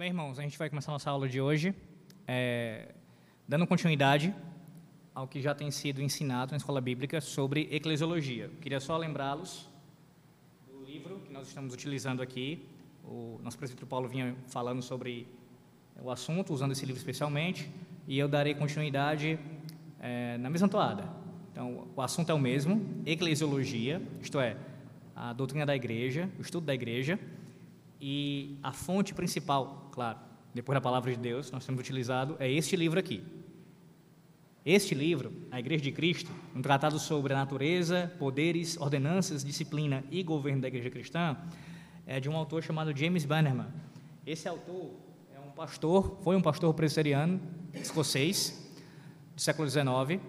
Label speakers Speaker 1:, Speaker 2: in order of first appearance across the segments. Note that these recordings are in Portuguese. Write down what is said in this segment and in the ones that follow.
Speaker 1: Bem, irmãos, a gente vai começar nossa aula de hoje, é, dando continuidade ao que já tem sido ensinado na escola bíblica sobre eclesiologia. Queria só lembrá-los do livro que nós estamos utilizando aqui. O nosso presbítero Paulo vinha falando sobre o assunto, usando esse livro especialmente, e eu darei continuidade é, na mesma toada. Então, o assunto é o mesmo, eclesiologia, isto é, a doutrina da igreja, o estudo da igreja, e a fonte principal, claro, depois da palavra de Deus, nós temos utilizado, é este livro aqui. Este livro, A Igreja de Cristo, um tratado sobre a natureza, poderes, ordenanças, disciplina e governo da igreja cristã, é de um autor chamado James Bannerman. Esse autor é um pastor, foi um pastor presbiteriano escocês do século XIX,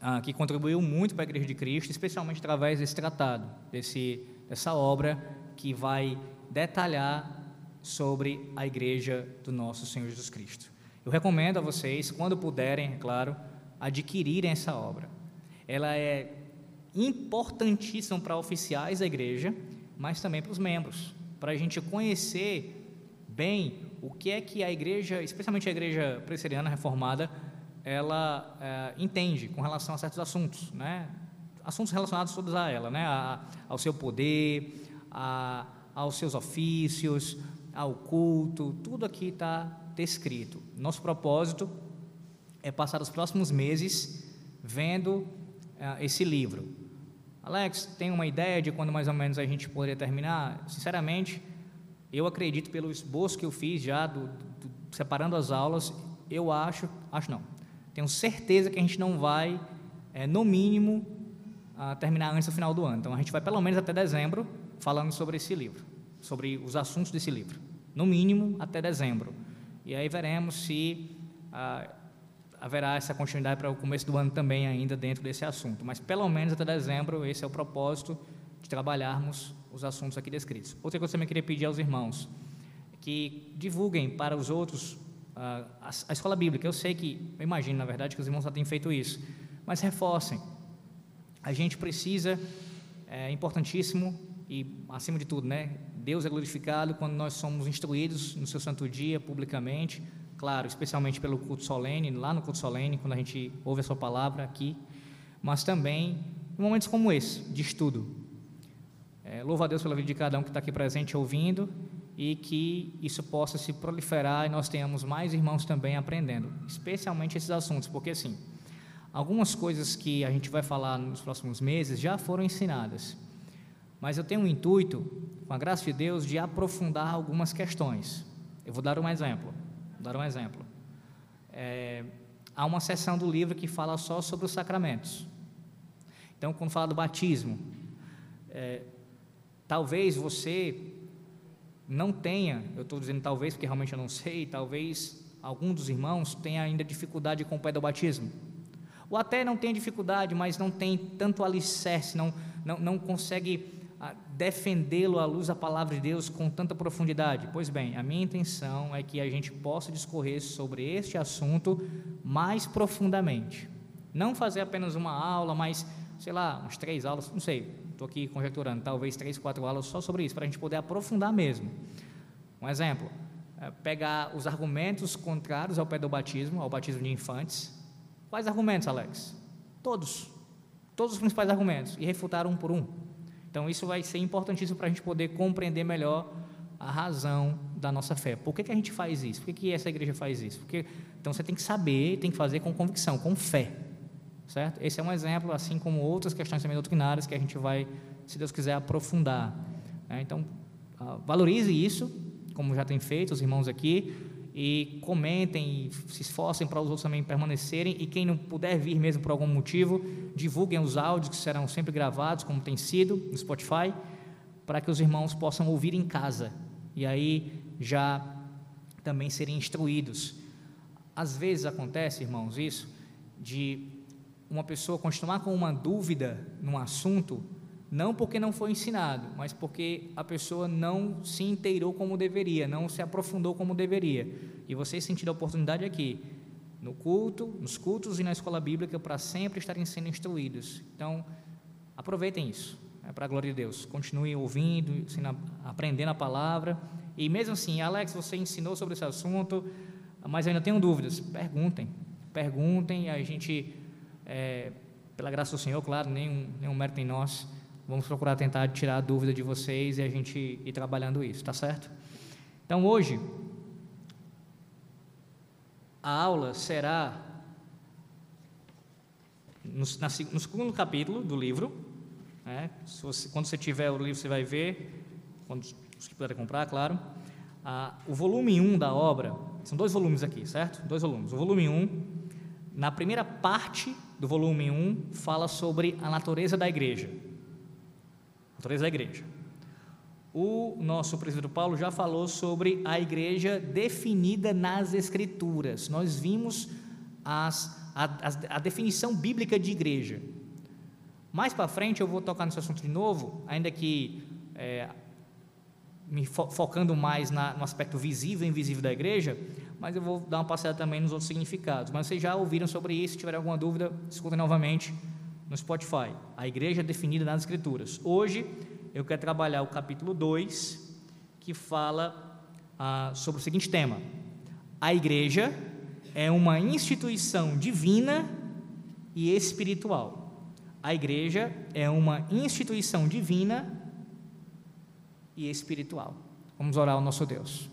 Speaker 1: ah, que contribuiu muito para a Igreja de Cristo, especialmente através desse tratado, desse, dessa obra que vai detalhar sobre a igreja do nosso Senhor Jesus Cristo. Eu recomendo a vocês, quando puderem, é claro, adquirirem essa obra. Ela é importantíssima para oficiais da igreja, mas também para os membros, para a gente conhecer bem o que é que a igreja, especialmente a igreja presbiteriana reformada, ela é, entende com relação a certos assuntos, né? Assuntos relacionados todos a ela, né? A, ao seu poder, a aos seus ofícios, ao culto, tudo aqui está descrito. Nosso propósito é passar os próximos meses vendo uh, esse livro. Alex, tem uma ideia de quando mais ou menos a gente poderia terminar? Sinceramente, eu acredito pelo esboço que eu fiz já, do, do, separando as aulas, eu acho, acho não, tenho certeza que a gente não vai, é, no mínimo, uh, terminar antes do final do ano. Então, a gente vai pelo menos até dezembro, falando sobre esse livro, sobre os assuntos desse livro, no mínimo até dezembro. E aí veremos se ah, haverá essa continuidade para o começo do ano também ainda dentro desse assunto. Mas pelo menos até dezembro esse é o propósito de trabalharmos os assuntos aqui descritos. Outra coisa que eu também queria pedir aos irmãos que divulguem para os outros ah, a, a escola bíblica. Eu sei que, eu imagino na verdade que os irmãos já têm feito isso, mas reforcem. A gente precisa, é importantíssimo e, acima de tudo, né, Deus é glorificado quando nós somos instruídos no seu santo dia, publicamente, claro, especialmente pelo culto solene, lá no culto solene, quando a gente ouve a sua palavra aqui, mas também em momentos como esse, de estudo. É, louvo a Deus pela vida de cada um que está aqui presente ouvindo e que isso possa se proliferar e nós tenhamos mais irmãos também aprendendo, especialmente esses assuntos, porque assim, algumas coisas que a gente vai falar nos próximos meses já foram ensinadas mas eu tenho um intuito, com a graça de Deus, de aprofundar algumas questões. Eu vou dar um exemplo. Vou dar um exemplo. É, há uma seção do livro que fala só sobre os sacramentos. Então, quando fala do batismo, é, talvez você não tenha, eu estou dizendo talvez porque realmente eu não sei, talvez algum dos irmãos tenha ainda dificuldade com o pé do batismo. Ou até não tenha dificuldade, mas não tem tanto alicerce, não, não, não consegue defendê-lo à luz da palavra de Deus com tanta profundidade? Pois bem, a minha intenção é que a gente possa discorrer sobre este assunto mais profundamente. Não fazer apenas uma aula, mas, sei lá, umas três aulas, não sei, estou aqui conjecturando, talvez três, quatro aulas só sobre isso, para a gente poder aprofundar mesmo. Um exemplo, é pegar os argumentos contrários ao pedobatismo, ao batismo de infantes. Quais argumentos, Alex? Todos. Todos os principais argumentos, e refutar um por um. Então, isso vai ser importantíssimo para a gente poder compreender melhor a razão da nossa fé. Por que, que a gente faz isso? Por que, que essa igreja faz isso? Porque, então, você tem que saber, tem que fazer com convicção, com fé. Certo? Esse é um exemplo, assim como outras questões também doutrinárias que a gente vai, se Deus quiser, aprofundar. Né? Então, ah, valorize isso, como já tem feito os irmãos aqui, e comentem, e se esforcem para os outros também permanecerem, e quem não puder vir mesmo por algum motivo, divulguem os áudios que serão sempre gravados, como tem sido no Spotify, para que os irmãos possam ouvir em casa, e aí já também serem instruídos. Às vezes acontece, irmãos, isso, de uma pessoa continuar com uma dúvida num assunto, não porque não foi ensinado, mas porque a pessoa não se inteirou como deveria, não se aprofundou como deveria. E vocês sentiram a oportunidade aqui, no culto, nos cultos e na escola bíblica, para sempre estarem sendo instruídos. Então, aproveitem isso, é para a glória de Deus. Continuem ouvindo, aprendendo a palavra E mesmo assim, Alex, você ensinou sobre esse assunto, mas ainda tenho dúvidas. Perguntem, perguntem, a gente, é, pela graça do Senhor, claro, nenhum, nenhum mérito em nós, vamos procurar tentar tirar a dúvida de vocês e a gente ir trabalhando isso, tá certo? Então hoje, a aula será no, na, no segundo capítulo do livro. Né? Você, quando você tiver o livro, você vai ver, quando os que puderem comprar, claro. Ah, o volume 1 da obra, são dois volumes aqui, certo? Dois volumes. O volume 1, na primeira parte do volume 1, fala sobre a natureza da igreja. A natureza da igreja. O nosso presbítero Paulo já falou sobre a igreja definida nas Escrituras. Nós vimos as, a, a, a definição bíblica de igreja. Mais para frente eu vou tocar nesse assunto de novo, ainda que é, me fo focando mais na, no aspecto visível e invisível da igreja, mas eu vou dar uma passada também nos outros significados. Mas vocês já ouviram sobre isso, se tiver alguma dúvida, escutem novamente no Spotify. A igreja definida nas Escrituras. Hoje eu quero trabalhar o capítulo 2, que fala ah, sobre o seguinte tema: A igreja é uma instituição divina e espiritual. A igreja é uma instituição divina e espiritual. Vamos orar ao nosso Deus.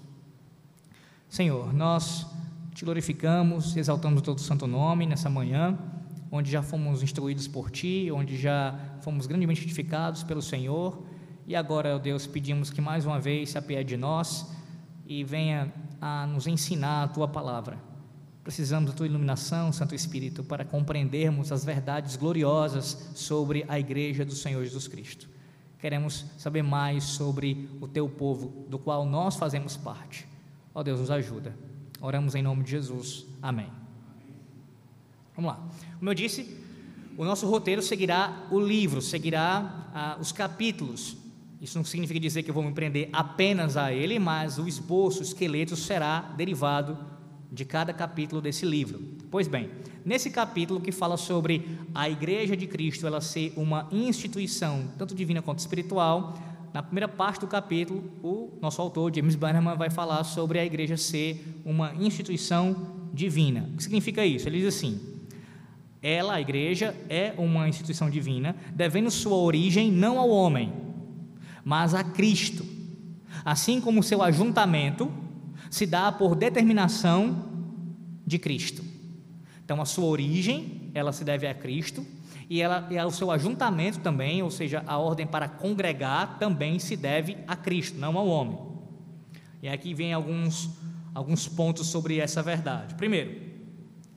Speaker 1: Senhor, nós te glorificamos, exaltamos todo o santo nome nessa manhã, onde já fomos instruídos por ti, onde já fomos grandemente edificados pelo Senhor, e agora, ó Deus, pedimos que mais uma vez se apiede de nós e venha a nos ensinar a tua palavra. Precisamos da tua iluminação, Santo Espírito, para compreendermos as verdades gloriosas sobre a igreja do Senhor Jesus Cristo. Queremos saber mais sobre o teu povo, do qual nós fazemos parte. Ó Deus, nos ajuda. Oramos em nome de Jesus. Amém. Vamos lá. Como eu disse, o nosso roteiro seguirá o livro, seguirá ah, os capítulos. Isso não significa dizer que eu vou me prender apenas a ele, mas o esboço, o esqueleto será derivado de cada capítulo desse livro. Pois bem, nesse capítulo que fala sobre a Igreja de Cristo ela ser uma instituição, tanto divina quanto espiritual, na primeira parte do capítulo, o nosso autor, James Bannerman, vai falar sobre a igreja ser uma instituição divina. O que significa isso? Ele diz assim: ela, a igreja, é uma instituição divina, devendo sua origem não ao homem, mas a Cristo. Assim como seu ajuntamento se dá por determinação de Cristo. Então, a sua origem, ela se deve a Cristo, e, ela, e o seu ajuntamento também, ou seja, a ordem para congregar, também se deve a Cristo, não ao homem. E aqui vem alguns, alguns pontos sobre essa verdade. Primeiro,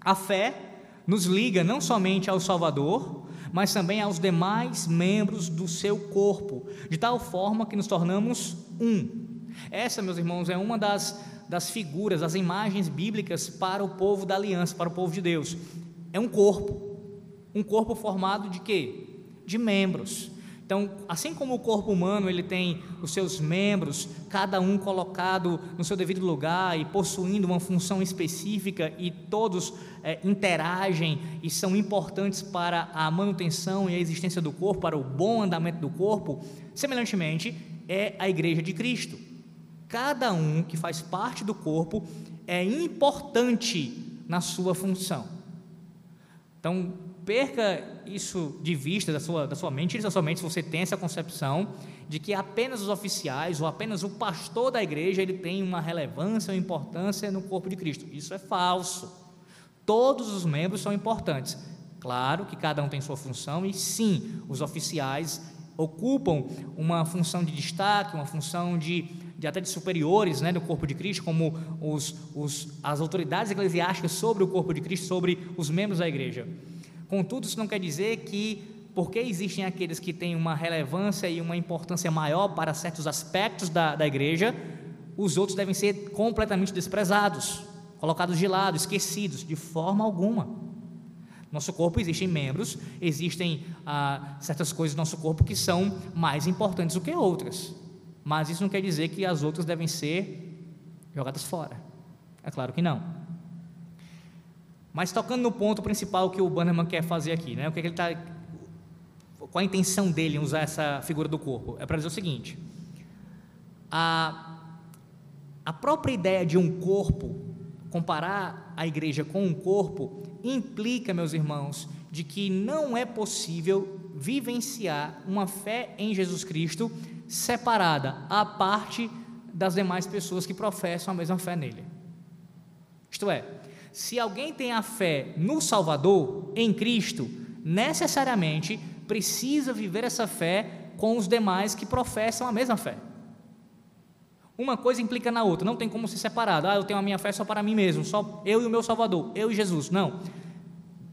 Speaker 1: a fé nos liga não somente ao Salvador, mas também aos demais membros do seu corpo, de tal forma que nos tornamos um. Essa, meus irmãos, é uma das, das figuras, das imagens bíblicas para o povo da aliança, para o povo de Deus. É um corpo. Um corpo formado de quê? De membros. Então, assim como o corpo humano ele tem os seus membros, cada um colocado no seu devido lugar e possuindo uma função específica, e todos é, interagem e são importantes para a manutenção e a existência do corpo, para o bom andamento do corpo, semelhantemente é a igreja de Cristo. Cada um que faz parte do corpo é importante na sua função. Então, perca isso de vista da sua, da sua mente, tire da sua mente se você tem essa concepção de que apenas os oficiais ou apenas o pastor da igreja ele tem uma relevância ou importância no corpo de Cristo. Isso é falso. Todos os membros são importantes. Claro que cada um tem sua função e sim, os oficiais ocupam uma função de destaque, uma função de, de até de superiores né, do corpo de Cristo, como os, os, as autoridades eclesiásticas sobre o corpo de Cristo, sobre os membros da igreja. Contudo, isso não quer dizer que, porque existem aqueles que têm uma relevância e uma importância maior para certos aspectos da, da igreja, os outros devem ser completamente desprezados, colocados de lado, esquecidos, de forma alguma. Nosso corpo existem membros, existem ah, certas coisas do nosso corpo que são mais importantes do que outras, mas isso não quer dizer que as outras devem ser jogadas fora. É claro que não. Mas tocando no ponto principal que o Bannerman quer fazer aqui, né? O que, é que ele está, qual a intenção dele em usar essa figura do corpo? É para dizer o seguinte: a, A própria ideia de um corpo, comparar a igreja com um corpo, implica, meus irmãos, de que não é possível vivenciar uma fé em Jesus Cristo separada, à parte das demais pessoas que professam a mesma fé nele. Isto é, se alguém tem a fé no Salvador, em Cristo, necessariamente precisa viver essa fé com os demais que professam a mesma fé. Uma coisa implica na outra, não tem como ser separado. Ah, eu tenho a minha fé só para mim mesmo, só eu e o meu Salvador, eu e Jesus. Não.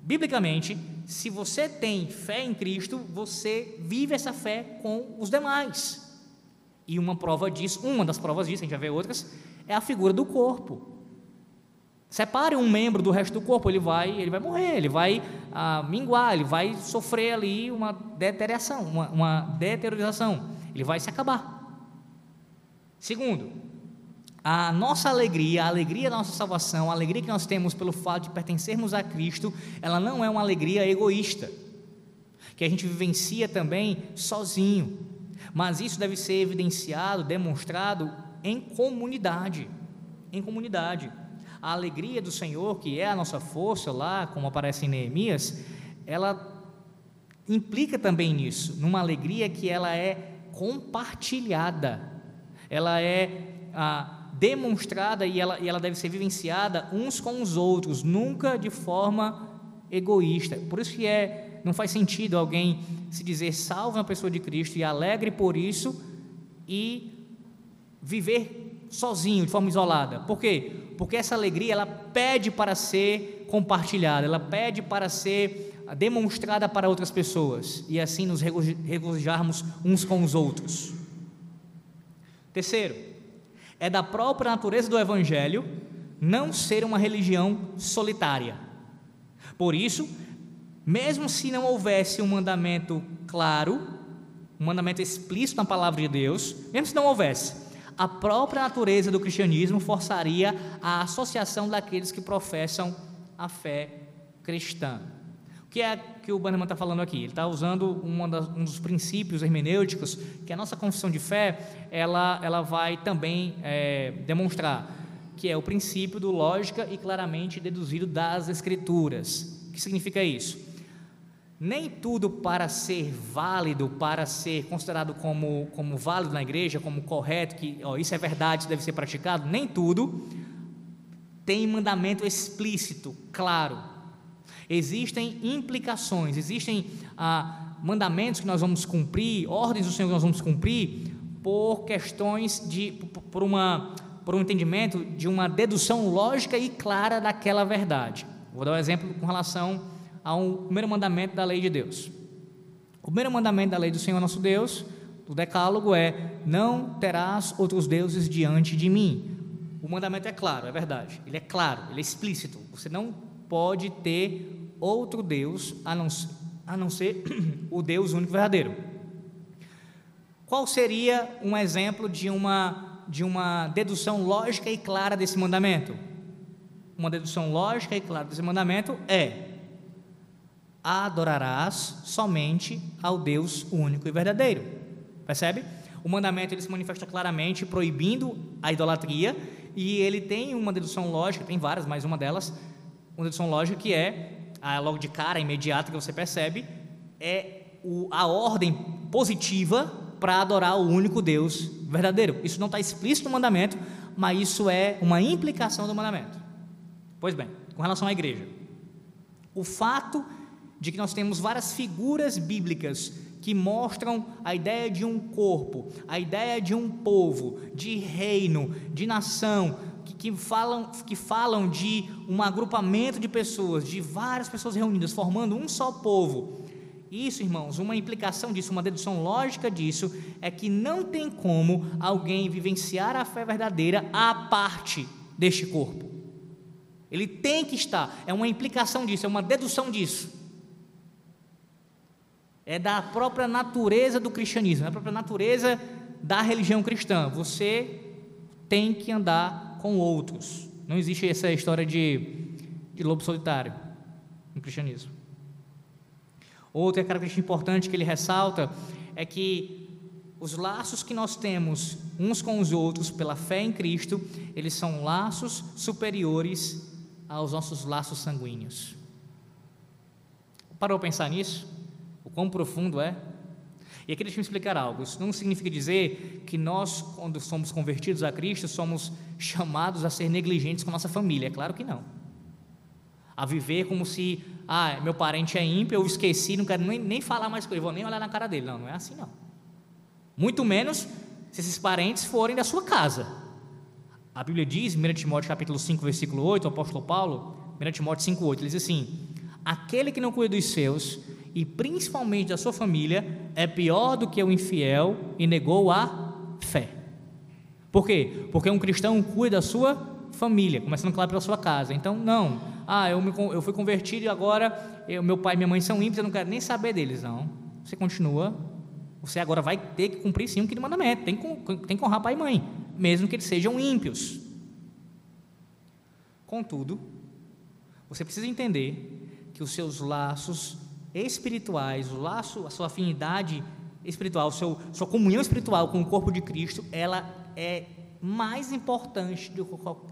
Speaker 1: Biblicamente, se você tem fé em Cristo, você vive essa fé com os demais. E uma prova disso, uma das provas disso, a gente vai ver outras, é a figura do corpo. Separe um membro do resto do corpo, ele vai, ele vai morrer, ele vai ah, minguar, ele vai sofrer ali uma deterioração, uma, uma deteriorização, ele vai se acabar. Segundo, a nossa alegria, a alegria da nossa salvação, a alegria que nós temos pelo fato de pertencermos a Cristo, ela não é uma alegria egoísta, que a gente vivencia também sozinho, mas isso deve ser evidenciado, demonstrado em comunidade, em comunidade a alegria do Senhor, que é a nossa força lá, como aparece em Neemias, ela implica também nisso, numa alegria que ela é compartilhada, ela é ah, demonstrada e ela, e ela deve ser vivenciada uns com os outros, nunca de forma egoísta. Por isso que é, não faz sentido alguém se dizer salvo na pessoa de Cristo e alegre por isso e viver sozinho, de forma isolada. Por quê? Porque essa alegria ela pede para ser compartilhada, ela pede para ser demonstrada para outras pessoas e assim nos regozijarmos uns com os outros. Terceiro, é da própria natureza do Evangelho não ser uma religião solitária. Por isso, mesmo se não houvesse um mandamento claro, um mandamento explícito na palavra de Deus, mesmo se não houvesse, a própria natureza do cristianismo forçaria a associação daqueles que professam a fé cristã. O que é que o Bannerman está falando aqui? Ele está usando das, um dos princípios hermenêuticos que a nossa confissão de fé ela, ela vai também é, demonstrar, que é o princípio do lógica e claramente deduzido das Escrituras. O que significa isso? Nem tudo para ser válido, para ser considerado como, como válido na igreja, como correto, que ó, isso é verdade, isso deve ser praticado, nem tudo tem mandamento explícito, claro. Existem implicações, existem ah, mandamentos que nós vamos cumprir, ordens do Senhor que nós vamos cumprir, por questões de, por, uma, por um entendimento de uma dedução lógica e clara daquela verdade. Vou dar um exemplo com relação a um primeiro mandamento da lei de Deus. O primeiro mandamento da lei do Senhor nosso Deus, do decálogo, é: Não terás outros deuses diante de mim. O mandamento é claro, é verdade. Ele é claro, ele é explícito. Você não pode ter outro Deus a não, a não ser o Deus único verdadeiro. Qual seria um exemplo de uma, de uma dedução lógica e clara desse mandamento? Uma dedução lógica e clara desse mandamento é: adorarás somente ao Deus único e verdadeiro. Percebe? O mandamento ele se manifesta claramente proibindo a idolatria e ele tem uma dedução lógica, tem várias, mas uma delas, uma dedução lógica que é a, logo de cara, imediata que você percebe, é a ordem positiva para adorar o único Deus verdadeiro. Isso não está explícito no mandamento, mas isso é uma implicação do mandamento. Pois bem, com relação à igreja, o fato de que nós temos várias figuras bíblicas que mostram a ideia de um corpo, a ideia de um povo, de reino, de nação, que, que, falam, que falam de um agrupamento de pessoas, de várias pessoas reunidas, formando um só povo. Isso, irmãos, uma implicação disso, uma dedução lógica disso, é que não tem como alguém vivenciar a fé verdadeira à parte deste corpo. Ele tem que estar, é uma implicação disso, é uma dedução disso é da própria natureza do cristianismo, da própria natureza da religião cristã. Você tem que andar com outros. Não existe essa história de, de lobo solitário no cristianismo. Outra característica importante que ele ressalta é que os laços que nós temos uns com os outros pela fé em Cristo, eles são laços superiores aos nossos laços sanguíneos. Parou a pensar nisso? O quão profundo é? E aqui deixa eu explicar algo. Isso não significa dizer que nós, quando somos convertidos a Cristo, somos chamados a ser negligentes com nossa família. É claro que não. A viver como se, ah, meu parente é ímpio, eu esqueci, não quero nem, nem falar mais com ele, vou nem olhar na cara dele. Não, não é assim não. Muito menos se esses parentes forem da sua casa. A Bíblia diz, 1 Timóteo capítulo 5, versículo 8, o apóstolo Paulo, 1 Timóteo 5, 8, ele diz assim: Aquele que não cuida dos seus, e principalmente da sua família, é pior do que o infiel e negou a fé. Por quê? Porque um cristão cuida da sua família, começando claro pela sua casa. Então, não, ah, eu, me, eu fui convertido e agora eu, meu pai e minha mãe são ímpios, eu não quero nem saber deles. Não, você continua você agora vai ter que cumprir sim o que mandamento, tem que, tem que honrar pai e mãe, mesmo que eles sejam ímpios. Contudo, você precisa entender que os seus laços espirituais, o laço, a sua afinidade espiritual, seu, sua comunhão espiritual com o corpo de Cristo, ela é mais importante do,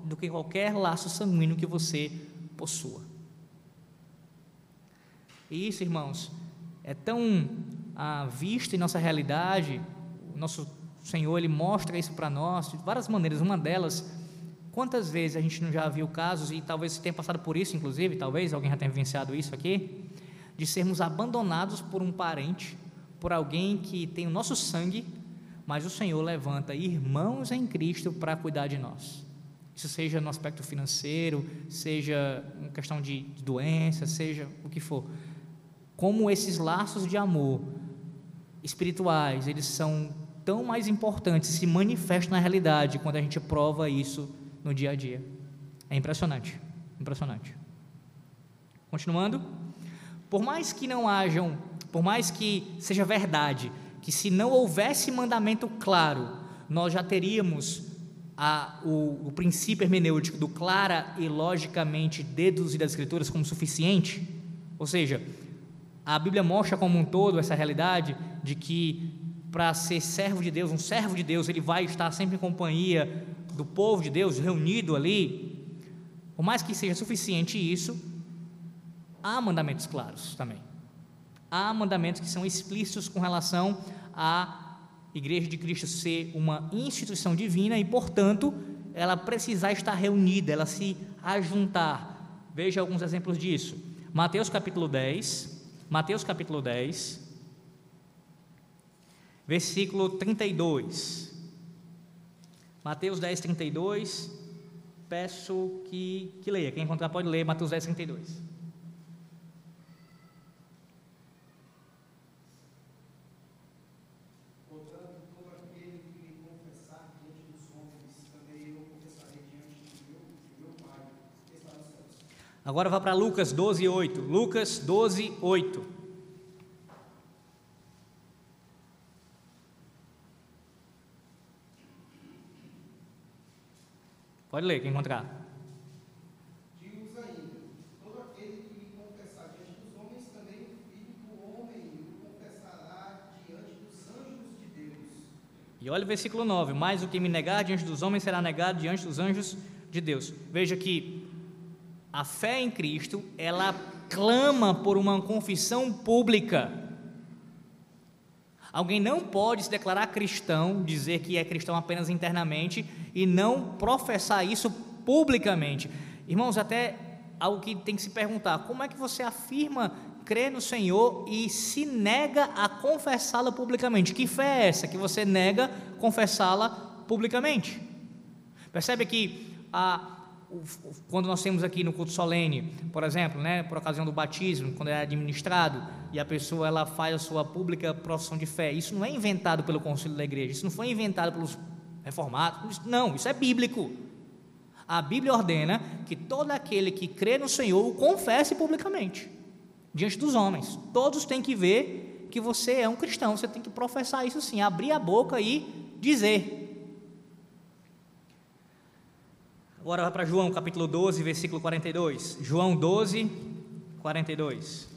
Speaker 1: do que qualquer laço sanguíneo que você possua. E isso, irmãos, é tão à vista em nossa realidade, o nosso Senhor ele mostra isso para nós de várias maneiras. Uma delas, quantas vezes a gente não já viu casos e talvez tenha passado por isso, inclusive, talvez alguém já tenha vivenciado isso aqui, de sermos abandonados por um parente, por alguém que tem o nosso sangue, mas o Senhor levanta irmãos em Cristo para cuidar de nós. Isso seja no aspecto financeiro, seja em questão de doença, seja o que for. Como esses laços de amor espirituais, eles são tão mais importantes, se manifestam na realidade quando a gente prova isso no dia a dia. É impressionante, impressionante. Continuando, por mais que não hajam, por mais que seja verdade, que se não houvesse mandamento claro, nós já teríamos a, o, o princípio hermenêutico do clara e logicamente deduzir das escrituras como suficiente, ou seja, a Bíblia mostra como um todo essa realidade de que para ser servo de Deus, um servo de Deus, ele vai estar sempre em companhia do povo de Deus, reunido ali. Por mais que seja suficiente isso, há mandamentos claros também. Há mandamentos que são explícitos com relação à Igreja de Cristo ser uma instituição divina e, portanto, ela precisar estar reunida, ela se ajuntar. Veja alguns exemplos disso. Mateus capítulo 10, Mateus capítulo 10, versículo 32. Mateus 10, 32. Peço que, que leia. Quem encontrar pode ler Mateus 10, 32. Agora vá para Lucas 12, 8. Lucas 12, 8. Pode ler, quem encontrar.
Speaker 2: Digo-vos ainda: todo aquele que me confessar diante dos homens, também o filho do homem o confessará diante dos anjos de Deus.
Speaker 1: E olha o versículo 9: Mas o que me negar diante dos homens será negado diante dos anjos de Deus. Veja que a fé em Cristo, ela clama por uma confissão pública. Alguém não pode se declarar cristão, dizer que é cristão apenas internamente e não professar isso publicamente. Irmãos, até algo que tem que se perguntar: como é que você afirma crer no Senhor e se nega a confessá-la publicamente? Que fé é essa que você nega confessá-la publicamente? Percebe que a quando nós temos aqui no culto solene, por exemplo, né, por ocasião do batismo, quando é administrado e a pessoa ela faz a sua pública profissão de fé, isso não é inventado pelo concílio da igreja, isso não foi inventado pelos reformados, não, isso é bíblico. A Bíblia ordena que todo aquele que crê no Senhor o confesse publicamente, diante dos homens. Todos têm que ver que você é um cristão, você tem que professar isso sim, abrir a boca e dizer: Bora lá para João, capítulo 12, versículo 42. João 12, 42.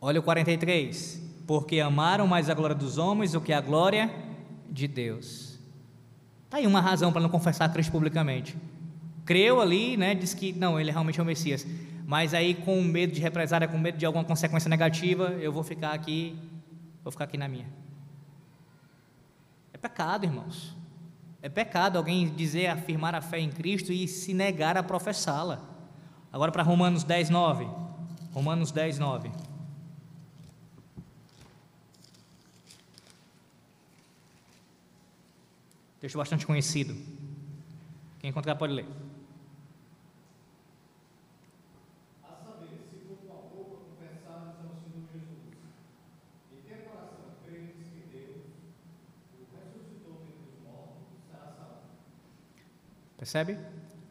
Speaker 1: Olha o 43. Porque amaram mais a glória dos homens do que a glória de Deus. Está aí uma razão para não confessar Cristo publicamente. Creu ali, né, diz que não, ele realmente é o Messias. Mas aí, com medo de represália, com medo de alguma consequência negativa, eu vou ficar aqui, vou ficar aqui na minha. É pecado, irmãos. É pecado alguém dizer, afirmar a fé em Cristo e se negar a professá-la. Agora para Romanos 10, 9. Romanos 10, 9. Texto bastante conhecido. Quem encontrar pode ler. Percebe?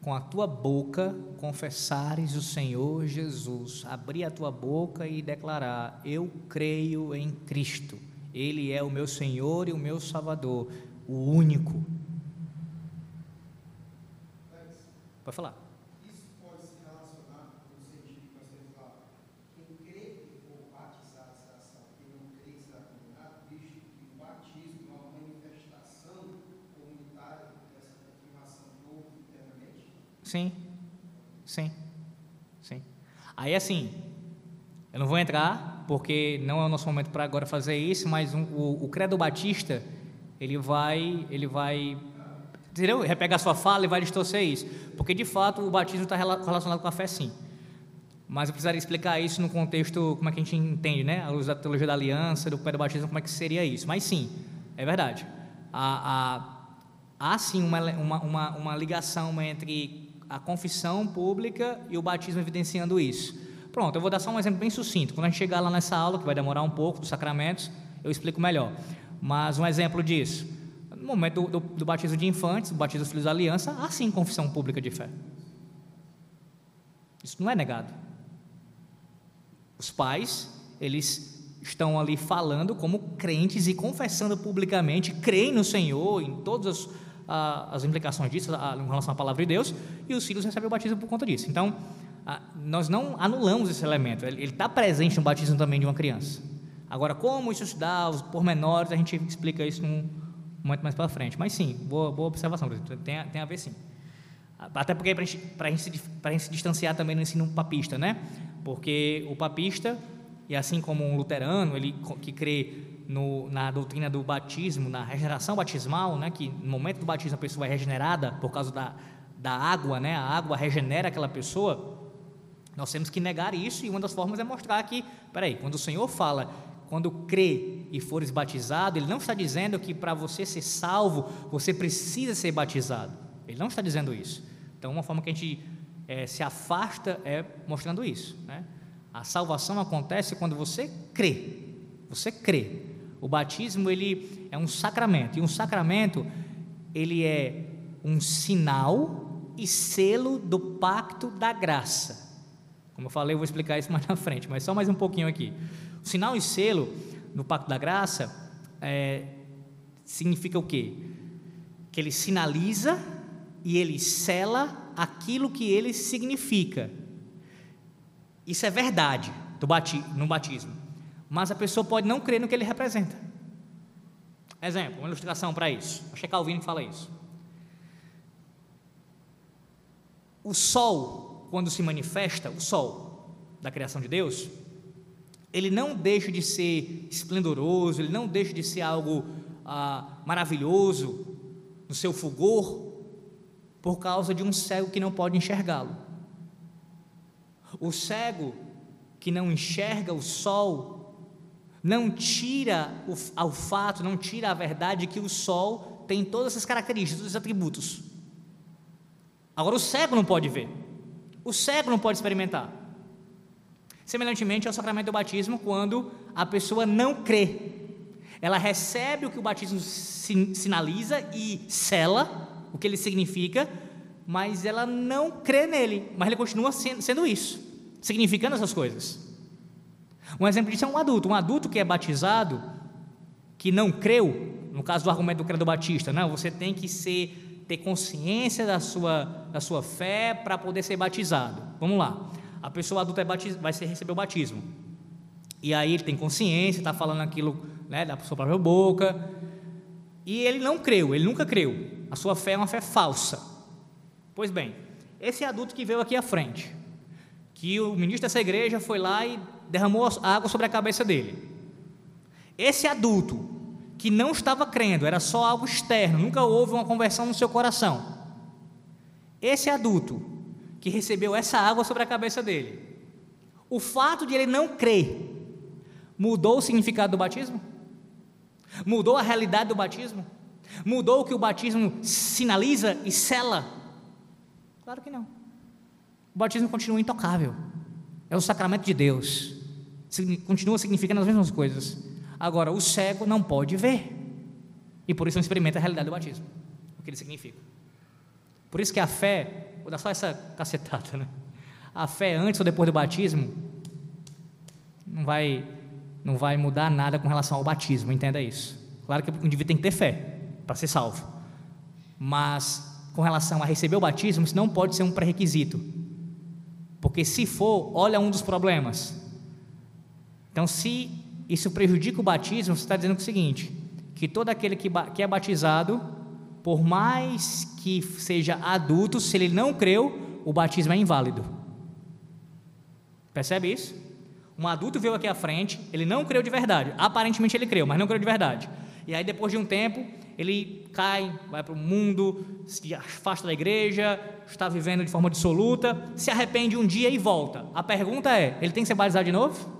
Speaker 1: Com a tua boca confessares o Senhor Jesus, abrir a tua boca e declarar: Eu creio em Cristo, Ele é o meu Senhor e o meu Salvador, o único. Pode falar.
Speaker 2: Isso pode se relacionar sentido que temos lá. Quem crê e for batizado será salvo. Quem não crê será condenado, visto que o batismo é uma manifestação comunitária dessa confirmação do novo internamente.
Speaker 1: Sim, sim, sim. Aí assim, eu não vou entrar, porque não é o nosso momento para agora fazer isso, mas um, o, o credo batista, ele vai, ele vai, entendeu? Repegar a sua fala e vai distorcer isso, porque de fato o batismo está relacionado com a fé sim. Mas eu precisaria explicar isso no contexto, como é que a gente entende, né? A luz da teologia da aliança, do credo batismo, como é que seria isso. Mas sim, é verdade. Há, há, há sim uma, uma, uma, uma ligação entre a confissão pública e o batismo evidenciando isso. Pronto, eu vou dar só um exemplo bem sucinto. Quando a gente chegar lá nessa aula, que vai demorar um pouco, dos sacramentos, eu explico melhor. Mas um exemplo disso, no momento do, do, do batismo de infantes, o batismo dos filhos da aliança, há sim confissão pública de fé. Isso não é negado. Os pais, eles estão ali falando como crentes e confessando publicamente, creem no Senhor, em todas as, as implicações disso, em relação à palavra de Deus, e os filhos recebem o batismo por conta disso. Então, nós não anulamos esse elemento, ele está presente no batismo também de uma criança. Agora, como isso se dá, os pormenores, a gente explica isso num momento mais para frente. Mas sim, boa, boa observação, tem, tem a ver sim. Até porque para gente, a gente, a gente se distanciar também no ensino papista, né? Porque o papista, e assim como um luterano, ele que crê no, na doutrina do batismo, na regeneração batismal, né? Que no momento do batismo a pessoa é regenerada por causa da, da água, né? A água regenera aquela pessoa. Nós temos que negar isso e uma das formas é mostrar que, peraí, quando o Senhor fala, quando crê e fores batizado, Ele não está dizendo que para você ser salvo, você precisa ser batizado. Ele não está dizendo isso. Então, uma forma que a gente é, se afasta é mostrando isso. Né? A salvação acontece quando você crê. Você crê. O batismo ele é um sacramento e um sacramento ele é um sinal e selo do pacto da graça. Como eu falei, eu vou explicar isso mais na frente, mas só mais um pouquinho aqui. O sinal e selo no pacto da graça é, significa o quê? Que ele sinaliza e ele sela aquilo que ele significa. Isso é verdade no batismo. Mas a pessoa pode não crer no que ele representa. Exemplo, uma ilustração para isso. Acho que Calvino fala isso. O sol, quando se manifesta, o sol da criação de Deus, ele não deixa de ser esplendoroso, ele não deixa de ser algo ah, maravilhoso no seu fulgor, por causa de um cego que não pode enxergá-lo. O cego que não enxerga o sol não tira o, ao fato, não tira a verdade que o sol tem todas essas características, todos esses atributos. Agora o cego não pode ver, o cego não pode experimentar. Semelhantemente ao sacramento do batismo, quando a pessoa não crê, ela recebe o que o batismo sinaliza e sela o que ele significa, mas ela não crê nele, mas ele continua sendo, isso, significando essas coisas. Um exemplo disso é um adulto, um adulto que é batizado, que não creu, no caso do argumento do credo batista, não, você tem que ser, ter consciência da sua, da sua fé para poder ser batizado. Vamos lá, a pessoa adulta é batiz, vai receber o batismo. E aí ele tem consciência, está falando aquilo né, da sua própria boca. E ele não creu, ele nunca creu. A sua fé é uma fé falsa. Pois bem, esse adulto que veio aqui à frente, que o ministro dessa igreja foi lá e derramou água sobre a cabeça dele. Esse adulto que não estava crendo, era só algo externo, nunca houve uma conversão no seu coração. Esse adulto que recebeu essa água sobre a cabeça dele, o fato de ele não crer, mudou o significado do batismo? Mudou a realidade do batismo? Mudou o que o batismo sinaliza e sela? Claro que não. O batismo continua intocável. É o sacramento de Deus. Continua significando as mesmas coisas. Agora, o cego não pode ver. E por isso não experimenta a realidade do batismo. O que ele significa. Por isso que a fé, vou dar só essa cacetada, né? A fé antes ou depois do batismo não vai não vai mudar nada com relação ao batismo, entenda isso. Claro que o indivíduo tem que ter fé para ser salvo. Mas com relação a receber o batismo, isso não pode ser um pré-requisito. Porque se for, olha um dos problemas. Então, se isso prejudica o batismo, você está dizendo o seguinte: que todo aquele que, que é batizado, por mais que seja adulto, se ele não creu, o batismo é inválido. Percebe isso? Um adulto veio aqui à frente, ele não creu de verdade. Aparentemente ele creu, mas não creu de verdade. E aí, depois de um tempo, ele cai, vai para o mundo, se afasta da igreja, está vivendo de forma dissoluta, se arrepende um dia e volta. A pergunta é: ele tem que ser batizado de novo?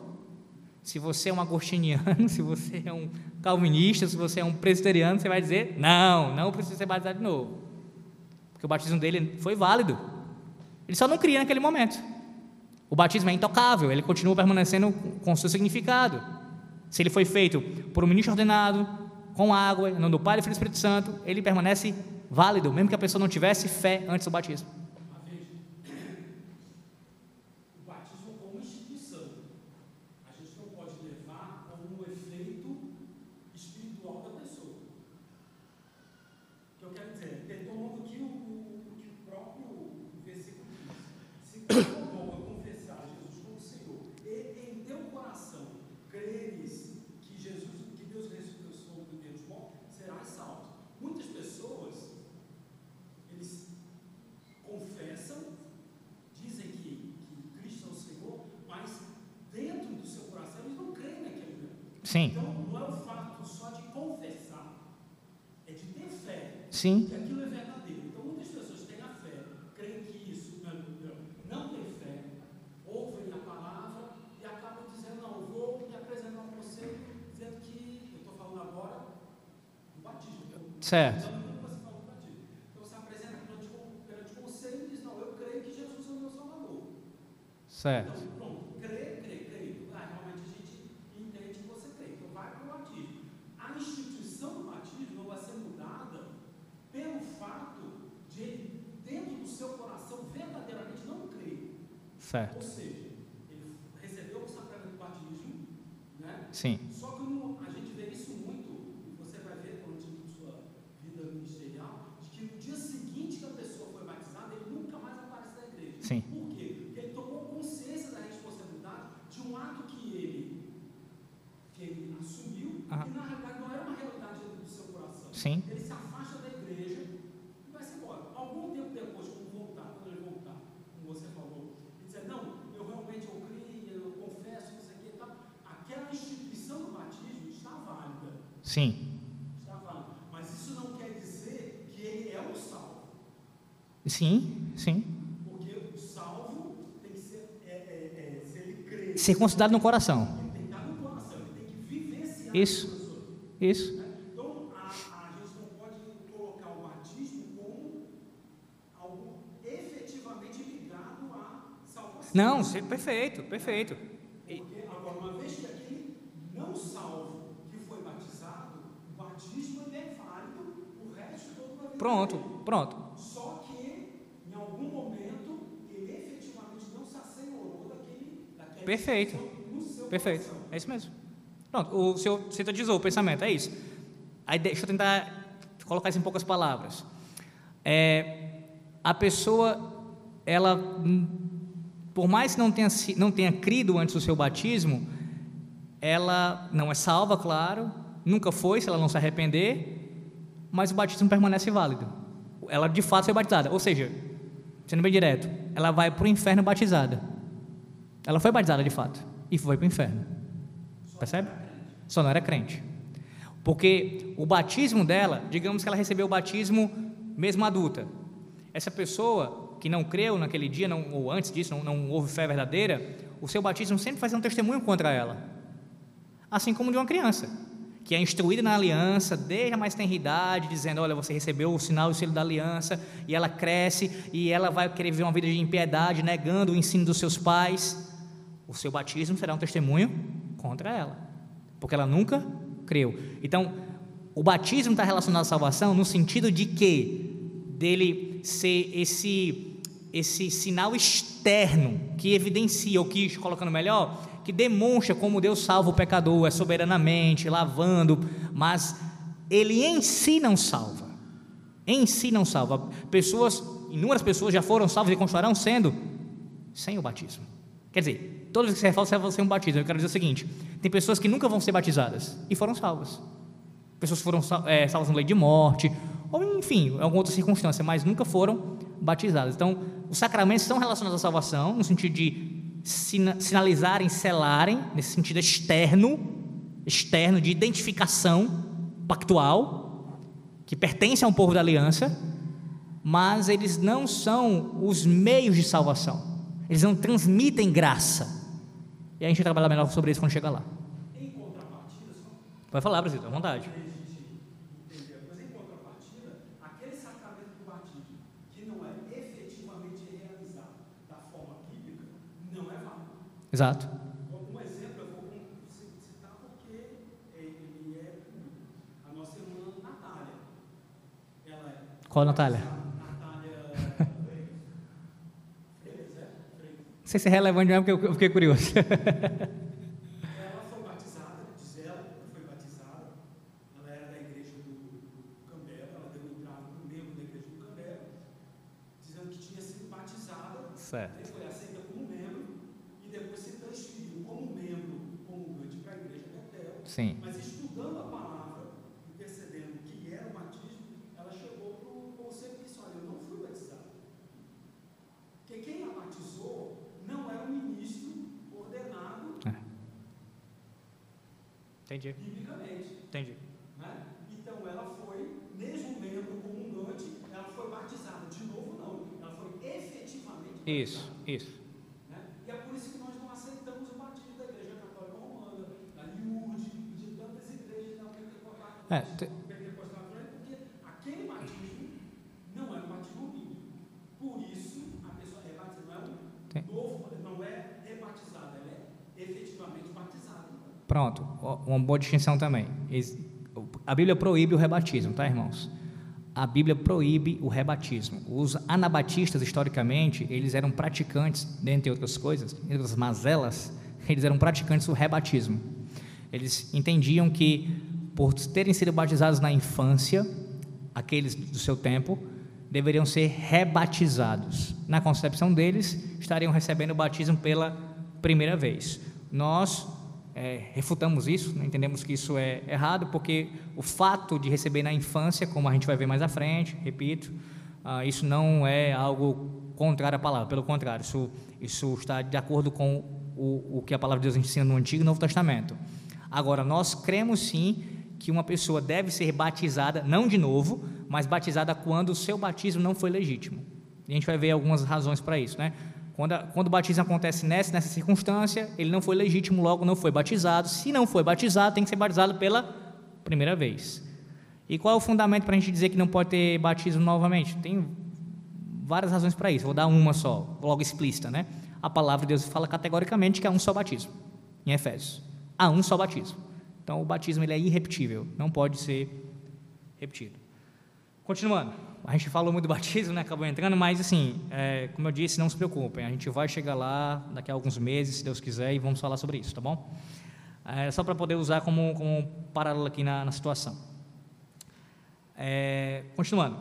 Speaker 1: Se você é um agostiniano, se você é um calvinista, se você é um presbiteriano, você vai dizer: não, não precisa ser batizado de novo. Porque o batismo dele foi válido. Ele só não cria naquele momento. O batismo é intocável, ele continua permanecendo com seu significado. Se ele foi feito por um ministro ordenado, com água, em nome do Pai, do Filho e do Espírito Santo, ele permanece válido, mesmo que a pessoa não tivesse fé antes do batismo. Sim.
Speaker 2: Então, não é o fato só de confessar, é de ter fé.
Speaker 1: Sim.
Speaker 2: Que aquilo é verdadeiro. Então, muitas pessoas têm a fé, creem que isso não, não tem fé, ouvem a palavra e acabam dizendo: Não, eu vou me apresentar para você, dizendo que, eu estou falando agora do batismo.
Speaker 1: Certo.
Speaker 2: Então, você apresenta perante o conselho e diz: Não, eu creio que Jesus é o meu Salvador.
Speaker 1: Certo.
Speaker 2: Então,
Speaker 1: Certo.
Speaker 2: Ou seja, ele recebeu o sacramento do batismo, né?
Speaker 1: Sim.
Speaker 2: Só que no, a gente vê isso muito, e você vai ver quando a sua vida ministerial, de que no dia seguinte que a pessoa foi batizada, ele nunca mais aparece na igreja.
Speaker 1: Sim.
Speaker 2: Por quê? Porque ele tomou consciência da responsabilidade de um ato que ele, que ele assumiu, que na realidade não era uma realidade dentro do seu coração.
Speaker 1: Sim.
Speaker 2: Ele
Speaker 1: Sim.
Speaker 2: Mas isso não quer dizer que ele é o salvo.
Speaker 1: Sim, sim.
Speaker 2: Porque o salvo tem que ser, é, é, é, se ele.
Speaker 1: Ser considerado no coração.
Speaker 2: Ele tem que estar no coração, ele tem que vivenciar
Speaker 1: Isso. Isso.
Speaker 2: Né? Então, a, a gente não pode colocar o batismo como algo efetivamente ligado à salvação.
Speaker 1: Não, perfeito, perfeito. Pronto, pronto.
Speaker 2: Só que, em algum momento, ele efetivamente não se assenhorou daquele. daquele
Speaker 1: Perfeito. Perfeito. Coração. É isso mesmo. Pronto, o senhor sintetizou o pensamento, é isso. Aí deixa eu tentar colocar isso em poucas palavras. É, a pessoa, ela, por mais que não tenha, não tenha crido antes do seu batismo, ela não é salva, claro, nunca foi, se ela não se arrepender, mas o batismo permanece válido. Ela de fato foi batizada, ou seja, sendo bem direto, ela vai para o inferno batizada. Ela foi batizada de fato e foi para o inferno. Percebe? Só não era crente. Porque o batismo dela, digamos que ela recebeu o batismo mesmo adulta. Essa pessoa que não creu naquele dia, não, ou antes disso, não, não houve fé verdadeira, o seu batismo sempre faz um testemunho contra ela. Assim como de uma criança, que é instruída na aliança desde a mais tenra idade, dizendo: Olha, você recebeu o sinal e o selo da aliança, e ela cresce e ela vai querer viver uma vida de impiedade, negando o ensino dos seus pais. O seu batismo será um testemunho contra ela, porque ela nunca creu. Então, o batismo está relacionado à salvação no sentido de que dele ser esse esse sinal externo que evidencia, ou que, colocando melhor, que demonstra como Deus salva o pecador, é soberanamente, lavando, mas ele em si não salva. Em si não salva. Pessoas, inúmeras pessoas já foram salvas e continuarão sendo sem o batismo. Quer dizer, todas as que você vai ser um batismo. Eu quero dizer o seguinte: tem pessoas que nunca vão ser batizadas e foram salvas. Pessoas foram é, salvas no lei de morte, ou enfim, em alguma outra circunstância, mas nunca foram batizadas. Então, os sacramentos estão relacionados à salvação, no sentido de sinalizarem, selarem, nesse sentido externo, externo de identificação pactual, que pertence a um povo da aliança, mas eles não são os meios de salvação. Eles não transmitem graça. E a gente vai trabalhar melhor sobre isso quando chegar lá. Vai falar, Brasil, à vontade. Exato.
Speaker 2: Um exemplo eu vou citar porque ele é a nossa irmã Natália. Ela é.
Speaker 1: Qual Natália?
Speaker 2: Natália.
Speaker 1: Não sei se é relevante mesmo, porque eu fiquei curioso.
Speaker 2: ela foi batizada, diz ela, foi batizada. Ela era da igreja do, do Cambé, ela deu entrada no membro da igreja do Cambé, dizendo que tinha sido batizada.
Speaker 1: Certo. Sim.
Speaker 2: Mas estudando a palavra e percebendo que era o batismo, ela chegou para o conceito disso: olha, eu não fui batizado. Porque quem a batizou não era um ministro ordenado é.
Speaker 1: Entendi.
Speaker 2: biblicamente.
Speaker 1: Entendi.
Speaker 2: Né? Então ela foi, mesmo membro comungante, ela foi batizada. De novo, não. Ela foi efetivamente batizada.
Speaker 1: Isso, isso. É, te...
Speaker 2: aquele batismo não é um batismo bíblico. Por isso, a pessoa é batizada, não é um novo, não é rebatizada, ela é efetivamente batizada.
Speaker 1: Pronto, uma boa distinção também. A Bíblia proíbe o rebatismo, tá, irmãos? A Bíblia proíbe o rebatismo. Os anabatistas, historicamente, eles eram praticantes, dentre outras coisas, entre outras mazelas, eles eram praticantes do rebatismo. Eles entendiam que por terem sido batizados na infância, aqueles do seu tempo, deveriam ser rebatizados. Na concepção deles, estariam recebendo o batismo pela primeira vez. Nós é, refutamos isso, né? entendemos que isso é errado, porque o fato de receber na infância, como a gente vai ver mais à frente, repito, ah, isso não é algo contrário à palavra, pelo contrário, isso, isso está de acordo com o, o que a palavra de Deus ensina no Antigo e Novo Testamento. Agora, nós cremos sim que uma pessoa deve ser batizada, não de novo, mas batizada quando o seu batismo não foi legítimo. E a gente vai ver algumas razões para isso, né? Quando, a, quando o batismo acontece nessa, nessa circunstância, ele não foi legítimo, logo não foi batizado. Se não foi batizado, tem que ser batizado pela primeira vez. E qual é o fundamento para a gente dizer que não pode ter batismo novamente? Tem várias razões para isso. Vou dar uma só, logo explícita, né? A palavra de Deus fala categoricamente que há um só batismo, em Efésios. Há um só batismo. Então, o batismo ele é irrepetível, não pode ser repetido. Continuando, a gente falou muito do batismo, né? acabou entrando, mas assim, é, como eu disse, não se preocupem, a gente vai chegar lá daqui a alguns meses, se Deus quiser, e vamos falar sobre isso, tá bom? É, só para poder usar como, como paralelo aqui na, na situação. É, continuando,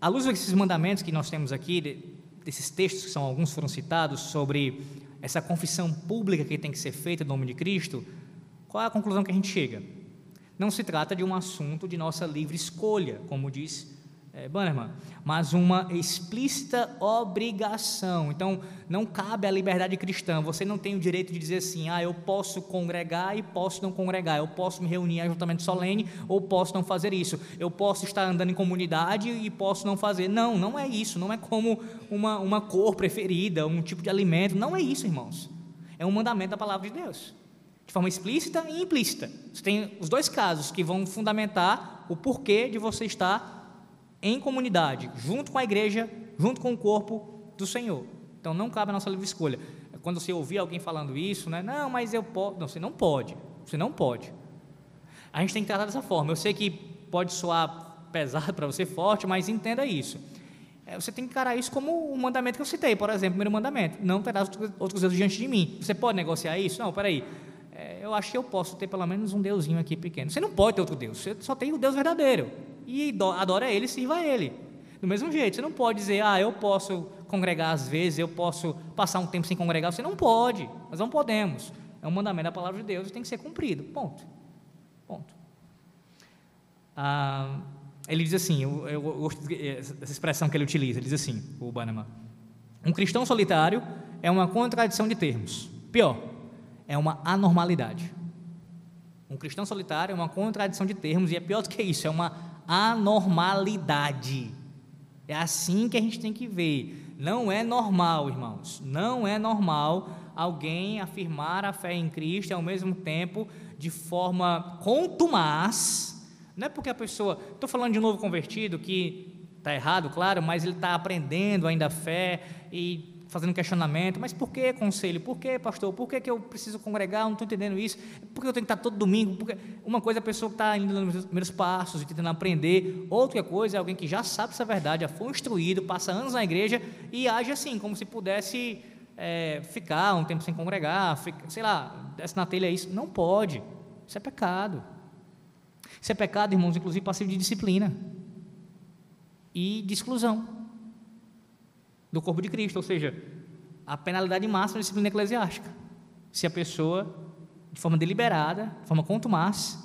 Speaker 1: à luz desses mandamentos que nós temos aqui, de, desses textos que são alguns foram citados sobre essa confissão pública que tem que ser feita no nome de Cristo, Qual é a conclusão que a gente chega? Não se trata de um assunto de nossa livre escolha, como diz é, Bannerman, mas uma explícita obrigação. Então, não cabe à liberdade cristã. Você não tem o direito de dizer assim: ah, eu posso congregar e posso não congregar. Eu posso me reunir em ajuntamento solene ou posso não fazer isso. Eu posso estar andando em comunidade e posso não fazer. Não, não é isso. Não é como uma, uma cor preferida, um tipo de alimento. Não é isso, irmãos. É um mandamento da palavra de Deus de forma explícita e implícita. Você tem os dois casos que vão fundamentar o porquê de você estar em comunidade, junto com a igreja, junto com o corpo do Senhor. Então não cabe a nossa livre escolha. Quando você ouvir alguém falando isso, né? Não, mas eu posso. Não, você não pode. Você não pode. A gente tem que tratar dessa forma. Eu sei que pode soar pesado para você, forte, mas entenda isso. É, você tem que encarar isso como o um mandamento que eu citei, por exemplo, o primeiro mandamento: não terás outros deuses diante de mim. Você pode negociar isso? Não, peraí é, eu acho que eu posso ter pelo menos um deusinho aqui pequeno. Você não pode ter outro Deus, você só tem o Deus verdadeiro. E adora Ele, sirva a Ele. Do mesmo jeito, você não pode dizer, ah, eu posso congregar às vezes, eu posso passar um tempo sem congregar. Você não pode, nós não podemos. É um mandamento da palavra de Deus e tem que ser cumprido. Ponto. Ponto. Ah, ele diz assim, eu, gosto dessa expressão que ele utiliza, ele diz assim, o Bannerman. Um cristão solitário é uma contradição de termos. Pior, é uma anormalidade. Um cristão solitário é uma contradição de termos, e é pior do que isso, é uma anormalidade. É assim que a gente tem que ver. Não é normal, irmãos, não é normal alguém afirmar a fé em Cristo e ao mesmo tempo de forma contumaz. Não é porque a pessoa. Estou falando de um novo convertido que está errado, claro, mas ele está aprendendo ainda a fé e fazendo questionamento, mas por que conselho? Por que, pastor? Por que, que eu preciso congregar? Não estou entendendo isso. Por que eu tenho que estar todo domingo? Porque uma coisa é a pessoa que está indo nos primeiros passos e tentando aprender, outra coisa é alguém que já sabe essa verdade, já foi instruído, passa anos na igreja e age assim, como se pudesse é, ficar um tempo sem congregar, fica, sei lá, desce na telha isso. Não pode. Isso é pecado. Isso é pecado, irmãos, inclusive passivo de disciplina e de exclusão do corpo de Cristo, ou seja, a penalidade máxima da disciplina eclesiástica. Se a pessoa, de forma deliberada, de forma contumaz,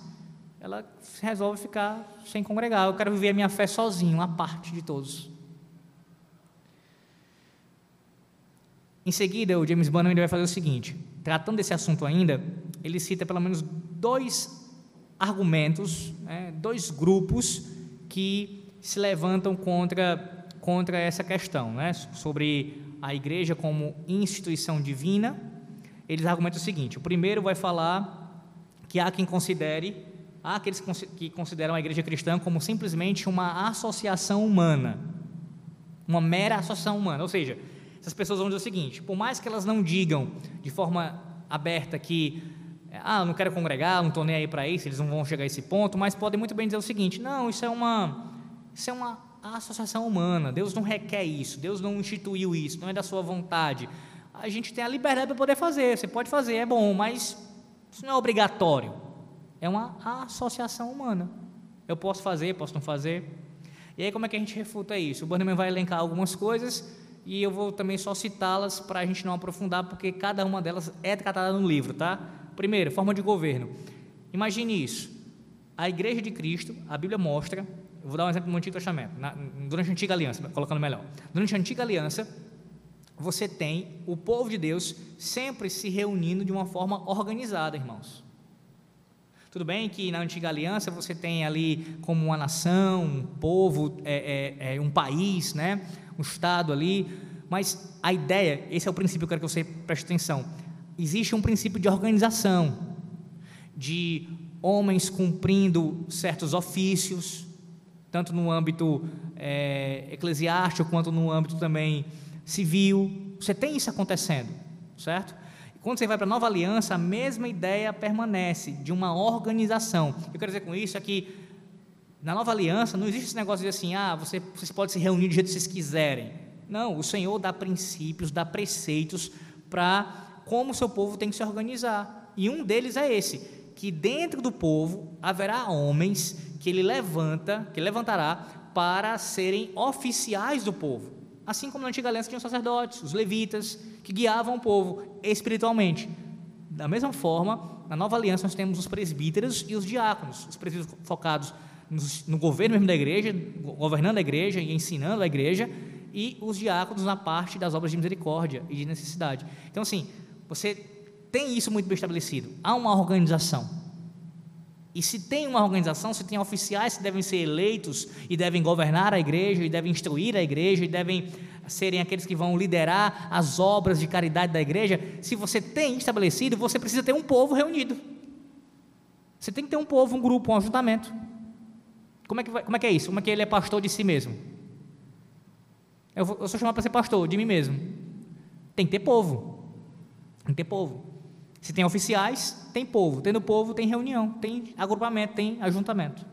Speaker 1: ela resolve ficar sem congregar. Eu quero viver a minha fé sozinho, à parte de todos. Em seguida, o James Bunham vai fazer o seguinte: tratando desse assunto ainda, ele cita pelo menos dois argumentos, né, dois grupos que se levantam contra contra essa questão, né, sobre a igreja como instituição divina. Eles argumentam o seguinte: o primeiro vai falar que há quem considere, há aqueles que consideram a igreja cristã como simplesmente uma associação humana, uma mera associação humana, ou seja, essas pessoas vão dizer o seguinte: por mais que elas não digam de forma aberta que ah, não quero congregar, não estou nem aí para isso, eles não vão chegar a esse ponto, mas podem muito bem dizer o seguinte: não, isso é uma, isso é uma a associação humana. Deus não requer isso, Deus não instituiu isso, não é da sua vontade. A gente tem a liberdade para poder fazer, você pode fazer, é bom, mas isso não é obrigatório. É uma associação humana. Eu posso fazer, posso não fazer. E aí, como é que a gente refuta isso? O Bannerman vai elencar algumas coisas e eu vou também só citá-las para a gente não aprofundar, porque cada uma delas é tratada no livro, tá? Primeiro, forma de governo. Imagine isso. A Igreja de Cristo, a Bíblia mostra eu vou dar um exemplo no Antigo Testamento, na, durante a Antiga Aliança, colocando melhor. Durante a Antiga Aliança, você tem o povo de Deus sempre se reunindo de uma forma organizada, irmãos. Tudo bem que na Antiga Aliança você tem ali como uma nação, um povo, é, é, é um país, né? um Estado ali, mas a ideia, esse é o princípio que eu quero que você preste atenção. Existe um princípio de organização, de homens cumprindo certos ofícios, tanto no âmbito é, eclesiástico quanto no âmbito também civil. Você tem isso acontecendo, certo? E quando você vai para a nova aliança, a mesma ideia permanece de uma organização. Eu quero dizer com isso é que na nova aliança não existe esse negócio de assim, ah, você, vocês podem se reunir do jeito que vocês quiserem. Não, o Senhor dá princípios, dá preceitos para como o seu povo tem que se organizar. E um deles é esse, que dentro do povo haverá homens que ele levanta, que levantará para serem oficiais do povo. Assim como na antiga aliança tinham sacerdotes, os levitas, que guiavam o povo espiritualmente. Da mesma forma, na nova aliança, nós temos os presbíteros e os diáconos. Os presbíteros focados no governo mesmo da igreja, governando a igreja e ensinando a igreja, e os diáconos na parte das obras de misericórdia e de necessidade. Então, assim, você tem isso muito bem estabelecido. Há uma organização. E se tem uma organização, se tem oficiais que devem ser eleitos e devem governar a igreja, e devem instruir a igreja, e devem serem aqueles que vão liderar as obras de caridade da igreja, se você tem estabelecido, você precisa ter um povo reunido. Você tem que ter um povo, um grupo, um ajuntamento. Como é que, vai, como é, que é isso? Como é que ele é pastor de si mesmo? Eu, eu sou chamado para ser pastor de mim mesmo. Tem que ter povo. Tem que ter povo. Se tem oficiais, tem povo. Tendo povo, tem reunião, tem agrupamento, tem ajuntamento.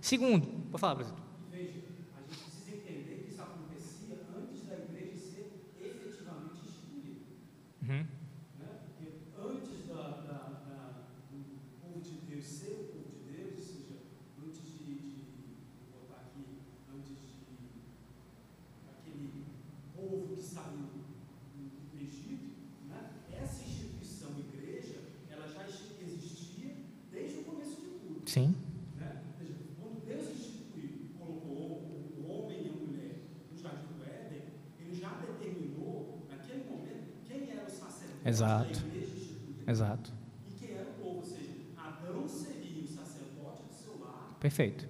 Speaker 1: Segundo, pode falar, presidente.
Speaker 2: Veja, a gente precisa entender que isso acontecia antes da igreja ser efetivamente instituída.
Speaker 1: Uhum.
Speaker 2: Né? Porque antes da, da, da, do povo de Deus ser o povo de Deus, ou seja, antes de, de vou botar aqui, antes de aquele povo que saiu do Egito, né? essa instituição igreja, ela já existia desde o começo de tudo.
Speaker 1: Sim.
Speaker 2: Né? Veja, quando Deus instituiu, colocou o homem e a mulher no jardim do Éden, ele já determinou, naquele momento, quem era o sacerdote
Speaker 1: Exato. Exato.
Speaker 2: e quem era o povo. Ou seja, Adão seria o sacerdote do seu lar,
Speaker 1: Perfeito.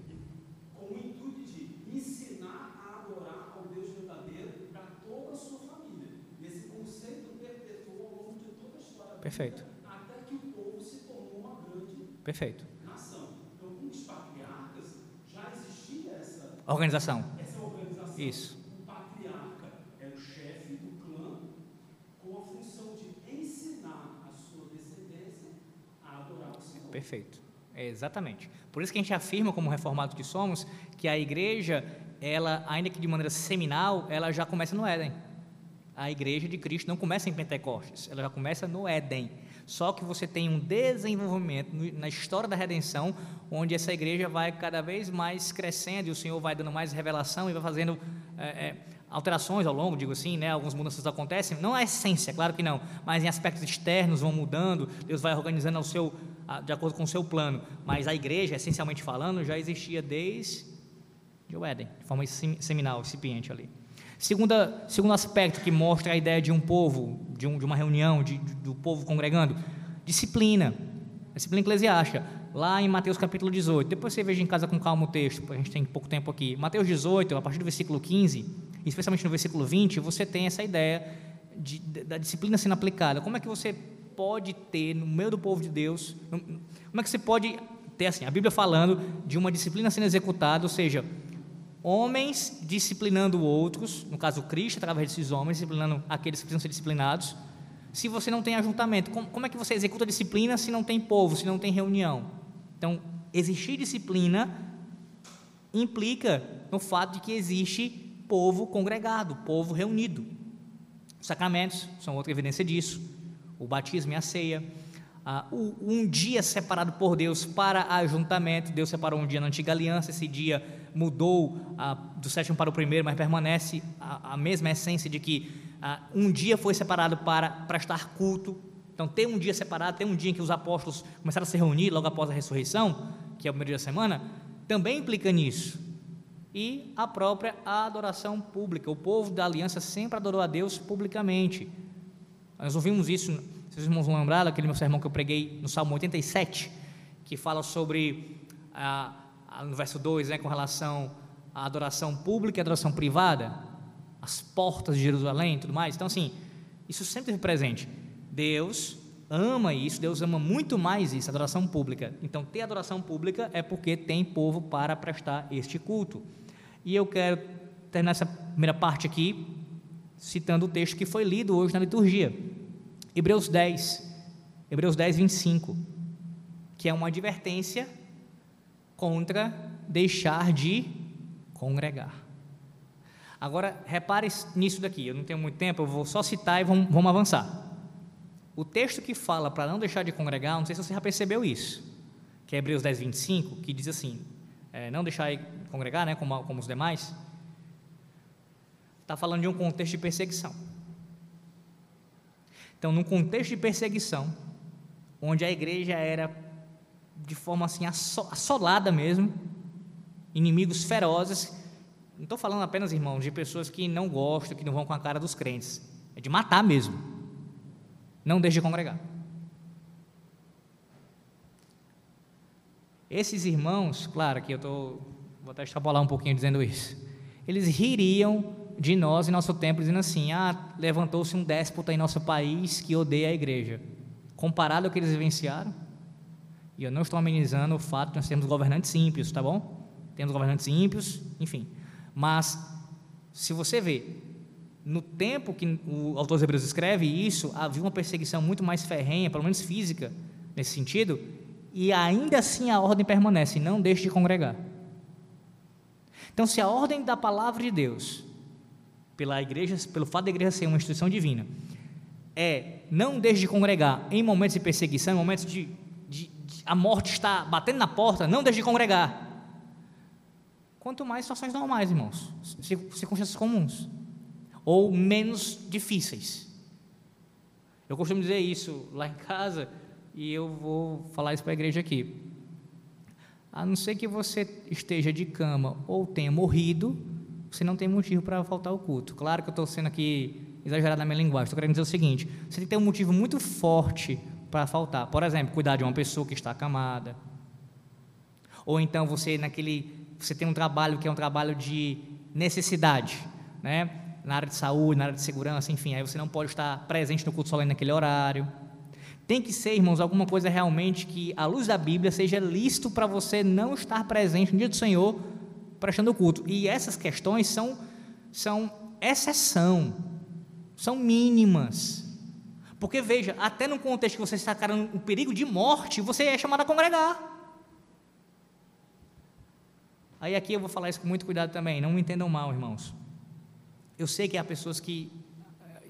Speaker 2: com o intuito de ensinar a adorar ao Deus verdadeiro para toda a sua família. E esse conceito perpetuou ao longo de toda a história
Speaker 1: Perfeito.
Speaker 2: Bíblia, até que o povo se tornou uma grande
Speaker 1: Perfeito.
Speaker 2: nação. Com os patriarcas, já existia essa
Speaker 1: Organização.
Speaker 2: essa organização.
Speaker 1: Isso.
Speaker 2: O patriarca era o chefe do clã, com a função de ensinar a sua descendência a adorar o Senhor.
Speaker 1: Perfeito. É exatamente. Por isso que a gente afirma, como reformados que somos, que a igreja, ela, ainda que de maneira seminal, ela já começa no Éden. A igreja de Cristo não começa em Pentecostes, ela já começa no Éden. Só que você tem um desenvolvimento na história da redenção, onde essa igreja vai cada vez mais crescendo e o Senhor vai dando mais revelação e vai fazendo é, é, alterações ao longo, digo assim, né? Algumas mudanças acontecem, não a essência, claro que não, mas em aspectos externos vão mudando, Deus vai organizando ao seu, de acordo com o seu plano. Mas a igreja, essencialmente falando, já existia desde o Éden, de forma sem- seminal, incipiente ali. Segunda, segundo aspecto que mostra a ideia de um povo, de, um, de uma reunião, de, de- do povo congregando, disciplina, disciplina eclesiástica, lá em Mateus capítulo 18. Depois você veja em casa com calma o texto, a gente tem pouco tempo aqui. Mateus 18, a partir do versículo 15, especialmente no versículo 20, você tem essa ideia de- da disciplina sendo aplicada. Como é que você pode ter no meio do povo de Deus, como é que você pode ter assim, a Bíblia falando de uma disciplina sendo executada, ou seja, homens disciplinando outros, no caso Cristo, através desses homens, disciplinando aqueles que precisam ser disciplinados. Se você não tem ajuntamento, como, como é que você executa a disciplina se não tem povo, se não tem reunião? Então, existir disciplina implica no fato de que existe povo congregado, povo reunido. Os sacramentos são outra evidência disso. O batismo e a ceia. O- um dia separado por Deus para ajuntamento. Deus separou um dia na antiga aliança. Esse dia mudou ah, do sétimo para o primeiro, mas permanece a, a mesma essência de que ah, um dia foi separado para prestar culto. Então, ter um dia separado, ter um dia em que os apóstolos começaram a se reunir logo após a ressurreição, que é o primeiro dia da semana, também implica nisso e a própria adoração pública. O povo da aliança sempre adorou a Deus publicamente. Nós ouvimos isso, os irmãos vão lembrar daquele meu sermão que eu preguei no Salmo 87, que fala sobre, ah, ah, no verso 2, né, com relação à adoração pública e adoração privada, as portas de Jerusalém e tudo mais. Então, assim, isso sempre esteve presente. Deus ama isso, Deus ama muito mais isso, adoração pública. Então, ter adoração pública é porque tem povo para prestar este culto. E eu quero terminar essa primeira parte aqui citando o texto que foi lido hoje na liturgia. Hebreus 10, Hebreus 10, 25, que é uma advertência contra deixar de congregar. Agora, repare nisso daqui, eu não tenho muito tempo, eu vou só citar e vamos, vamos avançar. O texto que fala para não deixar de congregar, não sei se você já percebeu isso, que é Hebreus 10, 25, que diz assim: é, não deixar de congregar, né, como, como os demais, está falando de um contexto de perseguição. Então, num contexto de perseguição, onde a igreja era de forma assim assolada mesmo, inimigos ferozes. Não estou falando apenas, irmãos, de pessoas que não gostam, que não vão com a cara dos crentes. É de matar mesmo. Não deixe de congregar. Esses irmãos, claro que eu tô, vou até extrapolar um pouquinho dizendo isso, eles ririam de nós em nosso tempo, dizendo assim: ah, levantou-se um déspota em nosso país que odeia a igreja. Comparado ao que eles vivenciaram, e eu não estou amenizando o fato de nós termos governantes ímpios, tá bom? Temos governantes ímpios, enfim. Mas, se você vê, no tempo que o autor dos Hebreus escreve isso, havia uma perseguição muito mais ferrenha, pelo menos física, nesse sentido, e ainda assim a ordem permanece: não deixe de congregar. Então, se a ordem da palavra de Deus, pela igreja, pelo fato da igreja ser uma instituição divina, é não deixe de congregar em momentos de perseguição, em momentos de a morte está batendo na porta, não deixe de congregar. Quanto mais situações normais, irmãos, circunstâncias comuns, ou menos difíceis. Eu costumo dizer isso lá em casa, e eu vou falar isso para a igreja aqui. A não ser que você esteja de cama ou tenha morrido, você não tem motivo para faltar ao culto. Claro que eu estou sendo aqui exagerado na minha linguagem, estou querendo dizer o seguinte: você tem que ter um motivo muito forte para faltar. Por exemplo, cuidar de uma pessoa que está acamada. Ou então você naquele você tem um trabalho que é um trabalho de necessidade, né? Na área de saúde, na área de segurança, enfim, aí você não pode estar presente no culto solene naquele horário. Tem que ser, irmãos, alguma coisa realmente que, à luz da Bíblia, seja lícito para você não estar presente no dia do Senhor prestando culto. E essas questões são, são exceção, são mínimas. Porque veja, até no contexto que você está carando um perigo de morte, você é chamado a congregar. Aí aqui eu vou falar isso com muito cuidado também, não me entendam mal, irmãos. Eu sei que há pessoas que.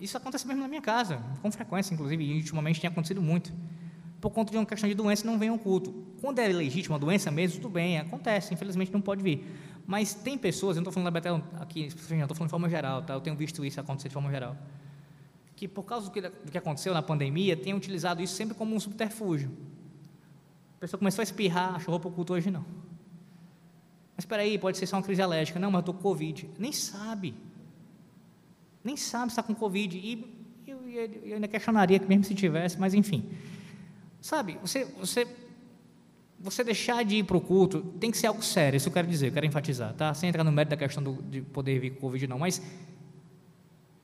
Speaker 1: Isso acontece mesmo na minha casa, com frequência, inclusive, e ultimamente tem acontecido muito. Por conta de uma questão de doença, não vem ao culto. Quando é legítima a doença mesmo, tudo bem, acontece, infelizmente não pode vir. Mas tem pessoas, eu não estou falando da Betel aqui, estou falando de forma geral, tá? eu tenho visto isso acontecer de forma geral que por causa do que, do que aconteceu na pandemia, tem utilizado isso sempre como um subterfúgio. A pessoa começou a espirrar, achou roupa oculta hoje não. Mas espera aí, pode ser só uma crise alérgica. Não, mas eu estou com Covid. Nem sabe. Nem sabe se está com Covid. E eu, eu, eu, ainda questionaria que mesmo se tivesse, mas enfim. Sabe, você, você, você deixar de ir para o culto tem que ser algo sério, isso eu quero dizer, eu quero enfatizar, tá? Sem entrar no mérito da questão do, de poder vir com Covid, não, mas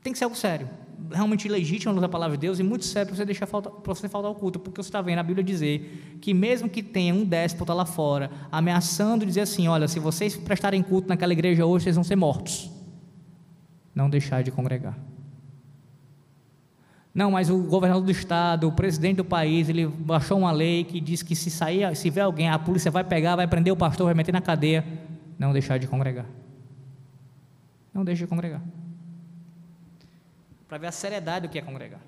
Speaker 1: tem que ser algo sério, realmente legítimo da palavra de Deus e muito sério para você deixar falta, para você faltar o culto, porque você está vendo a Bíblia dizer que mesmo que tenha um déspota lá fora ameaçando dizer assim, olha, se vocês prestarem culto naquela igreja hoje, vocês vão ser mortos. Não deixar de congregar. Não, mas o governador do estado, o presidente do país, ele baixou uma lei que diz que se sair, se ver alguém, a polícia vai pegar, vai prender o pastor, vai meter na cadeia. Não deixar de congregar. Não deixe de congregar para ver a seriedade do que é congregar.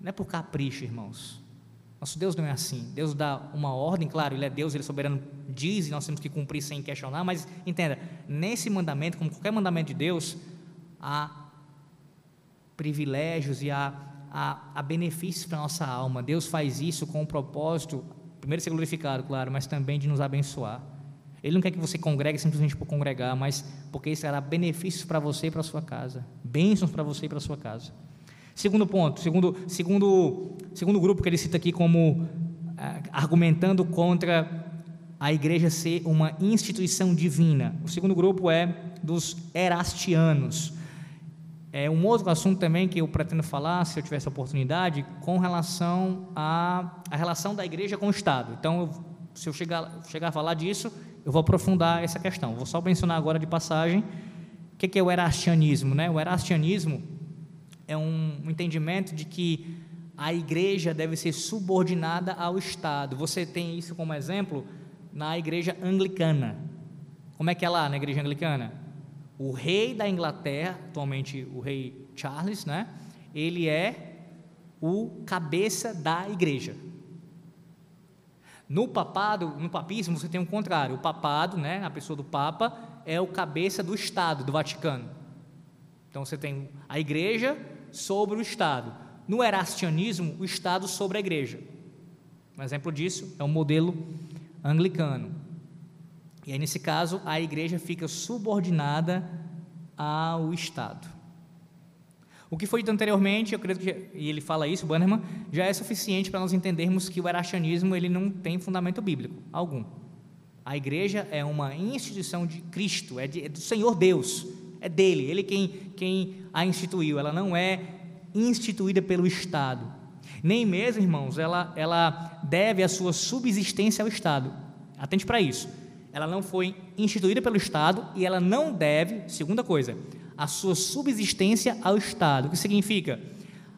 Speaker 1: Não é por capricho, irmãos. Nosso Deus não é assim. Deus dá uma ordem, claro, Ele é Deus, Ele é soberano, diz e nós temos que cumprir sem questionar, mas entenda, nesse mandamento, como qualquer mandamento de Deus, há privilégios e há, há, há benefícios para a nossa alma. Deus faz isso com o propósito, primeiro de ser glorificado, claro, mas também de nos abençoar. Ele não quer que você congregue simplesmente por congregar, mas porque isso será benefícios para você e para a sua casa, bênçãos para você e para a sua casa. Segundo ponto, segundo, segundo, segundo grupo que ele cita aqui como ah, argumentando contra a igreja ser uma instituição divina. O segundo grupo é dos erastianos. É um outro assunto também que eu pretendo falar, se eu tivesse a oportunidade, com relação à, à relação da igreja com o Estado. Então, se eu chegar, chegar a falar disso, eu vou aprofundar essa questão. Vou só mencionar agora de passagem o que é o erastianismo. Né? O erastianismo é um entendimento de que a igreja deve ser subordinada ao Estado. Você tem isso como exemplo na igreja anglicana. Como é que é lá na igreja anglicana? O rei da Inglaterra, atualmente o rei Charles, né? ele é o cabeça da igreja. No papado, no papismo, você tem o um contrário. O papado, né, a pessoa do papa, é o cabeça do Estado, do Vaticano. Então você tem a igreja sobre o Estado. no erastianismo o Estado sobre a igreja. Um exemplo disso é o modelo anglicano. E aí, nesse caso, a igreja fica subordinada ao Estado. O que foi dito anteriormente, eu creio que, e ele fala isso, Bannerman, já é suficiente para nós entendermos que o erastianismo ele não tem fundamento bíblico algum. A igreja é uma instituição de Cristo, é, de, é do Senhor Deus, é dele, ele quem, quem a instituiu, ela não é instituída pelo Estado. Nem mesmo, irmãos, ela, ela deve a sua subsistência ao Estado. Atente para isso. Ela não foi instituída pelo Estado e ela não deve, segunda coisa, a sua subsistência ao Estado. O que significa?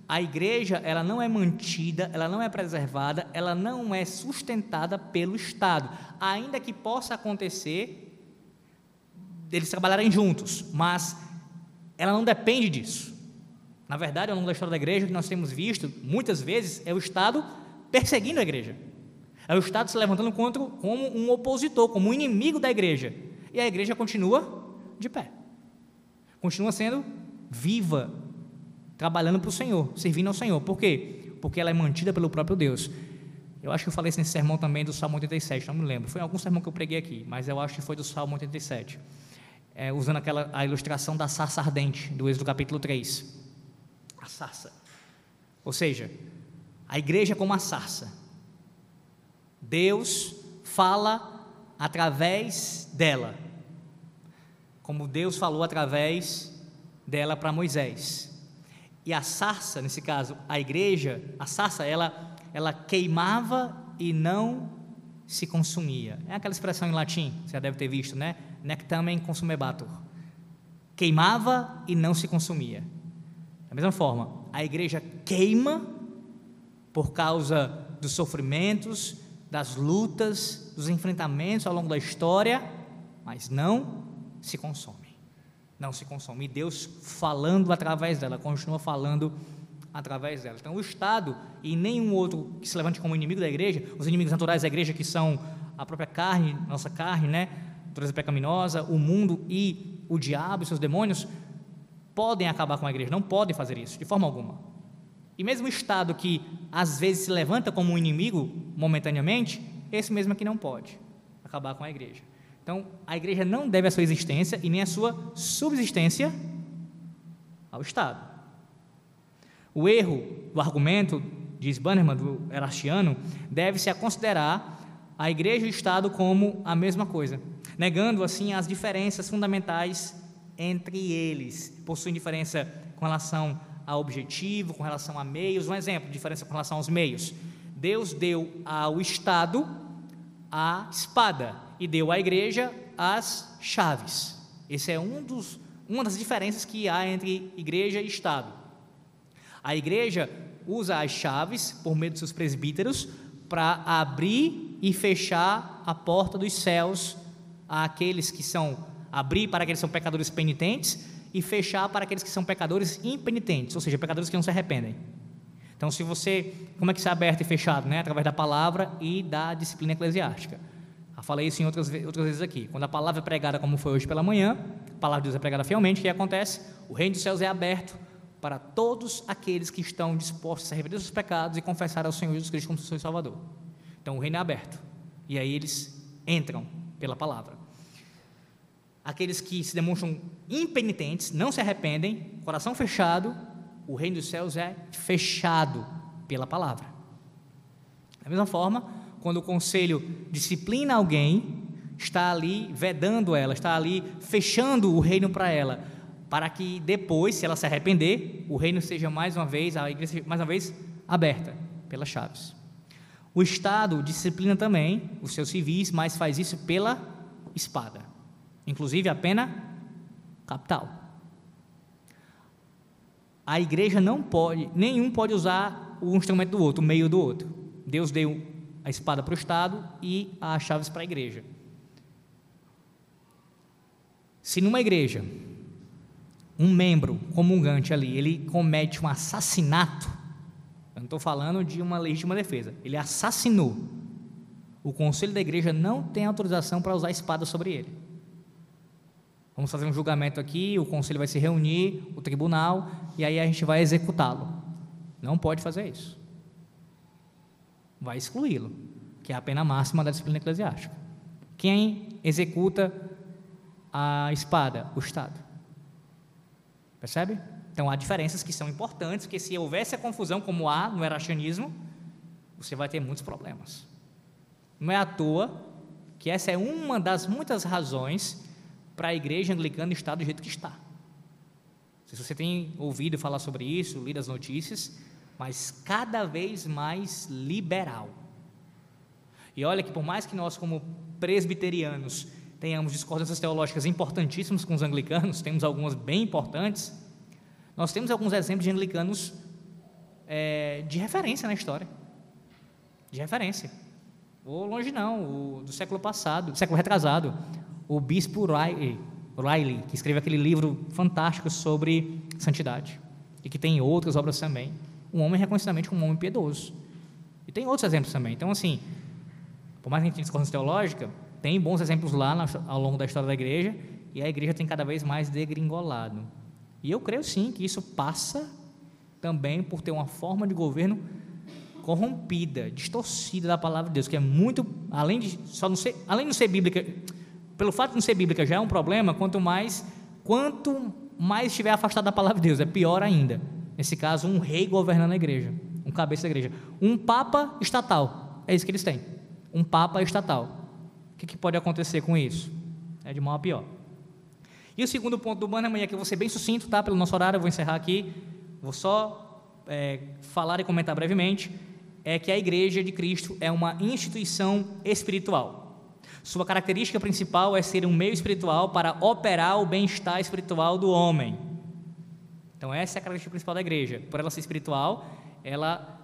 Speaker 1: A igreja, ela não é mantida, ela não é preservada, ela não é sustentada pelo Estado, ainda que possa acontecer deles trabalharem juntos, mas ela não depende disso. Na verdade, ao longo da história da igreja, o que nós temos visto muitas vezes é o Estado perseguindo a igreja. É o Estado se levantando contra, como um opositor, como um inimigo da igreja. E a igreja continua de pé. Continua sendo viva, trabalhando para o Senhor, servindo ao Senhor. Por quê? Porque ela é mantida pelo próprio Deus. Eu acho que eu falei isso nesse sermão também do Salmo 87, não me lembro. Foi algum sermão que eu preguei aqui, mas eu acho que foi do Salmo 87. É, usando aquela a ilustração da sarça ardente, do Êxodo capítulo 3 a sarça. Ou seja, a igreja é como a sarça. Deus fala através dela. Como Deus falou através dela para Moisés. E a sarça, nesse caso, a igreja, a sarça, ela, ela queimava e não se consumia. É aquela expressão em latim, você já deve ter visto, né? Nectamen consumebatur. Queimava e não se consumia. Da mesma forma, a igreja queima por causa dos sofrimentos, das lutas, dos enfrentamentos ao longo da história, mas não se consome. Não se consome. E Deus falando através dela, continua falando através dela. Então, o Estado e nenhum outro que se levante como inimigo da igreja, os inimigos naturais da igreja, que são a própria carne, nossa carne, né? Natureza pecaminosa, o mundo e o diabo e seus demônios, podem acabar com a igreja, não podem fazer isso, de forma alguma. E mesmo o Estado que às vezes se levanta como um inimigo momentaneamente, esse mesmo aqui não pode acabar com a igreja. Então, a igreja não deve a sua existência e nem a sua subsistência ao Estado. O erro do argumento, diz Bannerman, do Erastiano, deve-se a considerar a igreja e o Estado como a mesma coisa, negando assim as diferenças fundamentais entre eles. Possuem diferença com relação a objetivo, com relação a meios. Um exemplo, diferença com relação aos meios. Deus deu ao Estado a espada e deu à igreja as chaves. Esse é um dos, uma das diferenças que há entre igreja e Estado. A igreja usa as chaves por meio dos seus presbíteros para abrir e fechar a porta dos céus àqueles que são abrir para aqueles que são pecadores penitentes e fechar para aqueles que são pecadores impenitentes, ou seja, pecadores que não se arrependem. Então, se você, como é que isso é aberto e fechado? Né? Através da palavra e da disciplina eclesiástica. Eu falei isso em outras, outras vezes aqui. Quando a palavra é pregada, como foi hoje pela manhã, a palavra de Deus é pregada fielmente, o que acontece? O reino dos céus é aberto para todos aqueles que estão dispostos a arrepender dos seus pecados e confessar ao Senhor Jesus Cristo como seu Salvador. Então, o reino é aberto. E aí eles entram pela palavra aqueles que se demonstram impenitentes, não se arrependem, coração fechado, o reino dos céus é fechado pela palavra. Da mesma forma, quando o conselho disciplina alguém, está ali vedando ela, está ali fechando o reino para ela, para que depois, se ela se arrepender, o reino seja mais uma vez, a igreja mais uma vez aberta pelas chaves. O Estado disciplina também os seus civis, mas faz isso pela espada inclusive a pena capital. A igreja não pode, nenhum pode usar o instrumento do outro, o meio do outro. Deus deu a espada para o Estado e as chaves para a igreja. Se numa igreja um membro comungante ali, ele comete um assassinato, eu não estou falando de uma legítima defesa, ele assassinou, o conselho da igreja não tem autorização para usar a espada sobre ele. Vamos fazer um julgamento aqui, o conselho vai se reunir, o tribunal, e aí a gente vai executá-lo. Não pode fazer isso. Vai excluí-lo, que é a pena máxima da disciplina eclesiástica. Quem executa a espada? O Estado. Percebe? Então há diferenças que são importantes, porque se houvesse a confusão como há no erastianismo, você vai ter muitos problemas. Não é à toa que essa é uma das muitas razões para a igreja anglicana estar do jeito que está. Se você tem ouvido falar sobre isso, lido as notícias, mas cada vez mais liberal. E olha que por mais que nós como presbiterianos tenhamos discordâncias teológicas importantíssimas com os anglicanos, temos algumas bem importantes, nós temos alguns exemplos de anglicanos é, de referência na história. De referência. Ou longe não, o, do século passado, do século retrasado. O bispo Riley, Riley, que escreveu aquele livro fantástico sobre santidade. E que tem outras obras também. Um homem reconhecidamente como um homem piedoso. E tem outros exemplos também. Então, assim, por mais que a gente tenha discordância teológica, tem bons exemplos lá ao longo da história da igreja, e a igreja tem cada vez mais degringolado. E eu creio sim que isso passa também por ter uma forma de governo corrompida, distorcida da palavra de Deus, que é muito, além de só não ser, além de não ser bíblica, pelo fato de não ser bíblica já é um problema, quanto mais quanto mais estiver afastado da palavra de Deus, é pior ainda. Nesse caso, um rei governando a igreja, um cabeça da igreja, um papa estatal, é isso que eles têm. Um papa estatal. O que, que pode acontecer com isso? É de mal a pior. E o segundo ponto do banner amanhã, que eu vou ser bem sucinto, tá? Pelo nosso horário, eu vou encerrar aqui. Vou só é, falar e comentar brevemente. É que a Igreja de Cristo é uma instituição espiritual. Sua característica principal é ser um meio espiritual para operar o bem-estar espiritual do homem. Então, essa é a característica principal da igreja. Por ela ser espiritual, ela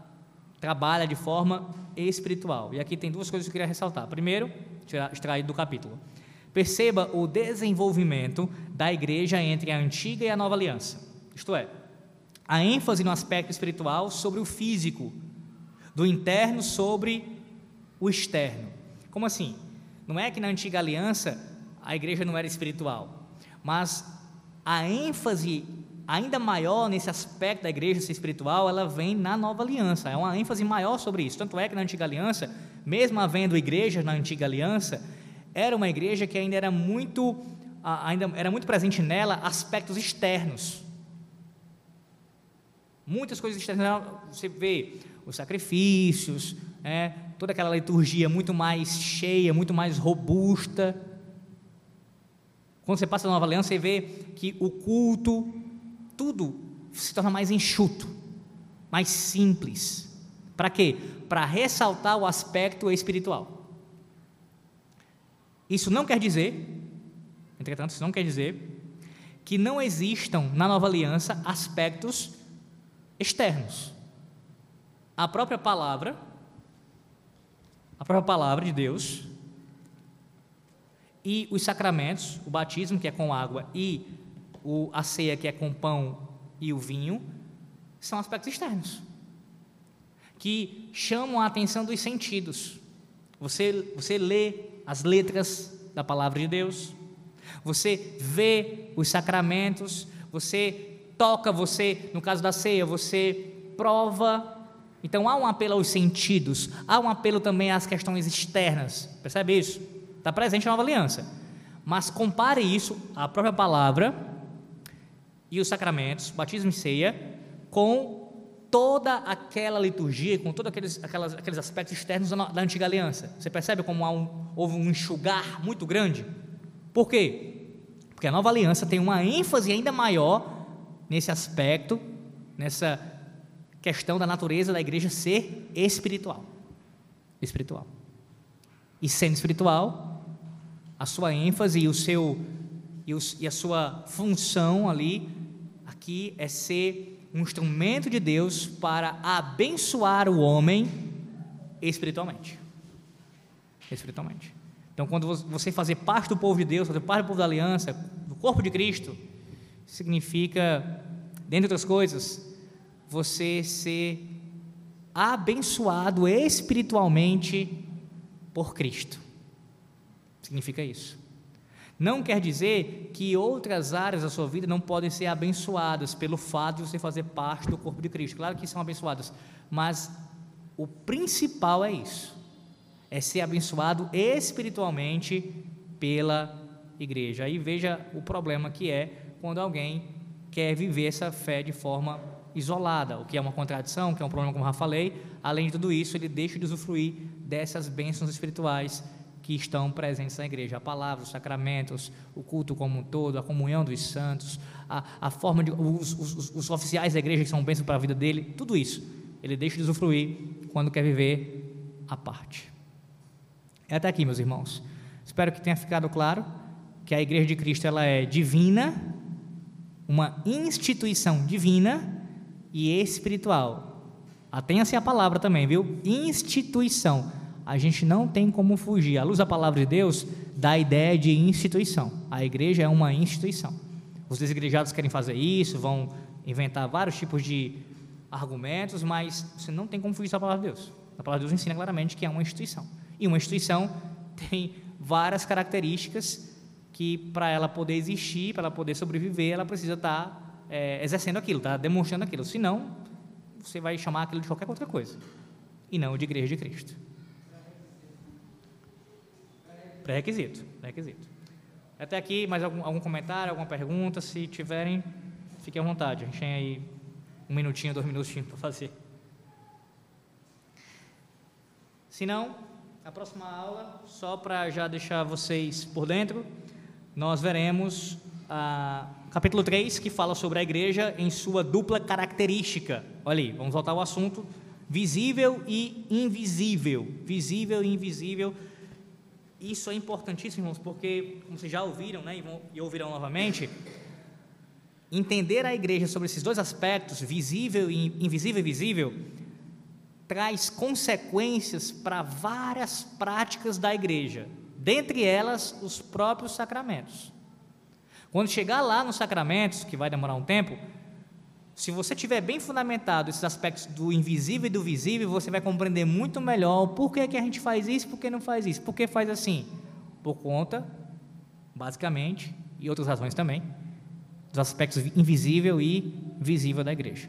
Speaker 1: trabalha de forma espiritual. E aqui tem duas coisas que eu queria ressaltar. Primeiro, extraído do capítulo. Perceba o desenvolvimento da igreja entre a antiga e a nova aliança. Isto é, a ênfase no aspecto espiritual sobre o físico, do interno sobre o externo. Como assim? Não é que na antiga aliança a igreja não era espiritual, mas a ênfase ainda maior nesse aspecto da igreja ser espiritual, ela vem na nova aliança. É uma ênfase maior sobre isso. Tanto é que na antiga aliança, mesmo havendo igrejas na antiga aliança, era uma igreja que ainda era muito, ainda era muito presente nela aspectos externos. Muitas coisas externas, você vê os sacrifícios, é, toda aquela liturgia muito mais cheia, muito mais robusta. Quando você passa na Nova Aliança, você vê que o culto, tudo se torna mais enxuto, mais simples. Para quê? Para ressaltar o aspecto espiritual. Isso não quer dizer, entretanto, isso não quer dizer que não existam na nova aliança aspectos externos. A própria palavra, a própria palavra de Deus e os sacramentos, o batismo que é com água e o, a ceia que é com pão e o vinho, são aspectos externos que chamam a atenção dos sentidos. Você, você lê as letras da palavra de Deus, você vê os sacramentos, você toca, você, no caso da ceia, você prova. Então há um apelo aos sentidos, há um apelo também às questões externas, percebe isso? Está presente na nova aliança. Mas compare isso, a própria palavra e os sacramentos, batismo e ceia, com toda aquela liturgia, com todos aqueles, aquelas, aqueles aspectos externos da, da antiga aliança. Você percebe como um, houve um enxugar muito grande? Por quê? Porque a nova aliança tem uma ênfase ainda maior nesse aspecto, nessa questão da natureza da igreja ser espiritual. Espiritual. E sendo espiritual, a sua ênfase e o seu e, e a sua função ali aqui é ser um instrumento de Deus para abençoar o homem espiritualmente. Espiritualmente. Então, quando você fazer parte do povo de Deus, fazer parte do povo da aliança, do corpo de Cristo, significa, dentre outras coisas, você ser abençoado espiritualmente por Cristo. Significa isso. Não quer dizer que outras áreas da sua vida não podem ser abençoadas pelo fato de você fazer parte do corpo de Cristo. Claro que são abençoadas, mas o principal é isso: é ser abençoado espiritualmente pela igreja. Aí veja o problema que é quando alguém quer viver essa fé de forma isolada, o que é uma contradição, que é um problema, como já falei. Além de tudo isso, ele deixa de usufruir dessas bênçãos espirituais que estão presentes na igreja. A palavra, os sacramentos, o culto como um todo, a comunhão dos santos, a, a forma de. Os, os, os oficiais da igreja que são bênçãos para a vida dele, tudo isso. Ele deixa de usufruir quando quer viver a parte. É até aqui, meus irmãos. Espero que tenha ficado claro que a igreja de Cristo ela é divina, uma instituição divina e espiritual. Atenha-se a palavra também, viu? Instituição. A gente não tem como fugir. A luz da palavra de Deus dá a ideia de instituição. A igreja é uma instituição. Os desigrejados querem fazer isso, vão inventar vários tipos de argumentos, mas você não tem como fugir da palavra de Deus. A palavra de Deus ensina claramente que é uma instituição. E uma instituição tem várias características que, para ela poder existir, para ela poder sobreviver, ela precisa estar tá é, exercendo aquilo, está demonstrando aquilo. Senão, você vai chamar aquilo de qualquer outra coisa, e não de igreja de Cristo. Pré-requisito, pré-requisito. Até aqui, mais algum, algum comentário, alguma pergunta? Se tiverem, fiquem à vontade. A gente tem aí um minutinho, dois minutinhos para fazer. Se não, a próxima aula, só para já deixar vocês por dentro, nós veremos capítulo 3, que fala sobre a igreja em sua dupla característica. Olha aí, vamos voltar ao assunto: visível e invisível. Visível e invisível. Isso é importantíssimo, irmãos, porque, como vocês já ouviram, né, e, e ouvirão novamente, entender a igreja sobre esses dois aspectos, visível e invisível e visível, traz consequências para várias práticas da igreja, dentre elas os próprios sacramentos. Quando chegar lá nos sacramentos, que vai demorar um tempo, se você tiver bem fundamentado esses aspectos do invisível e do visível, você vai compreender muito melhor por que, que a gente faz isso, por que não faz isso, por que faz assim. Por conta, basicamente, e outras razões também, dos aspectos invisível e visível da igreja.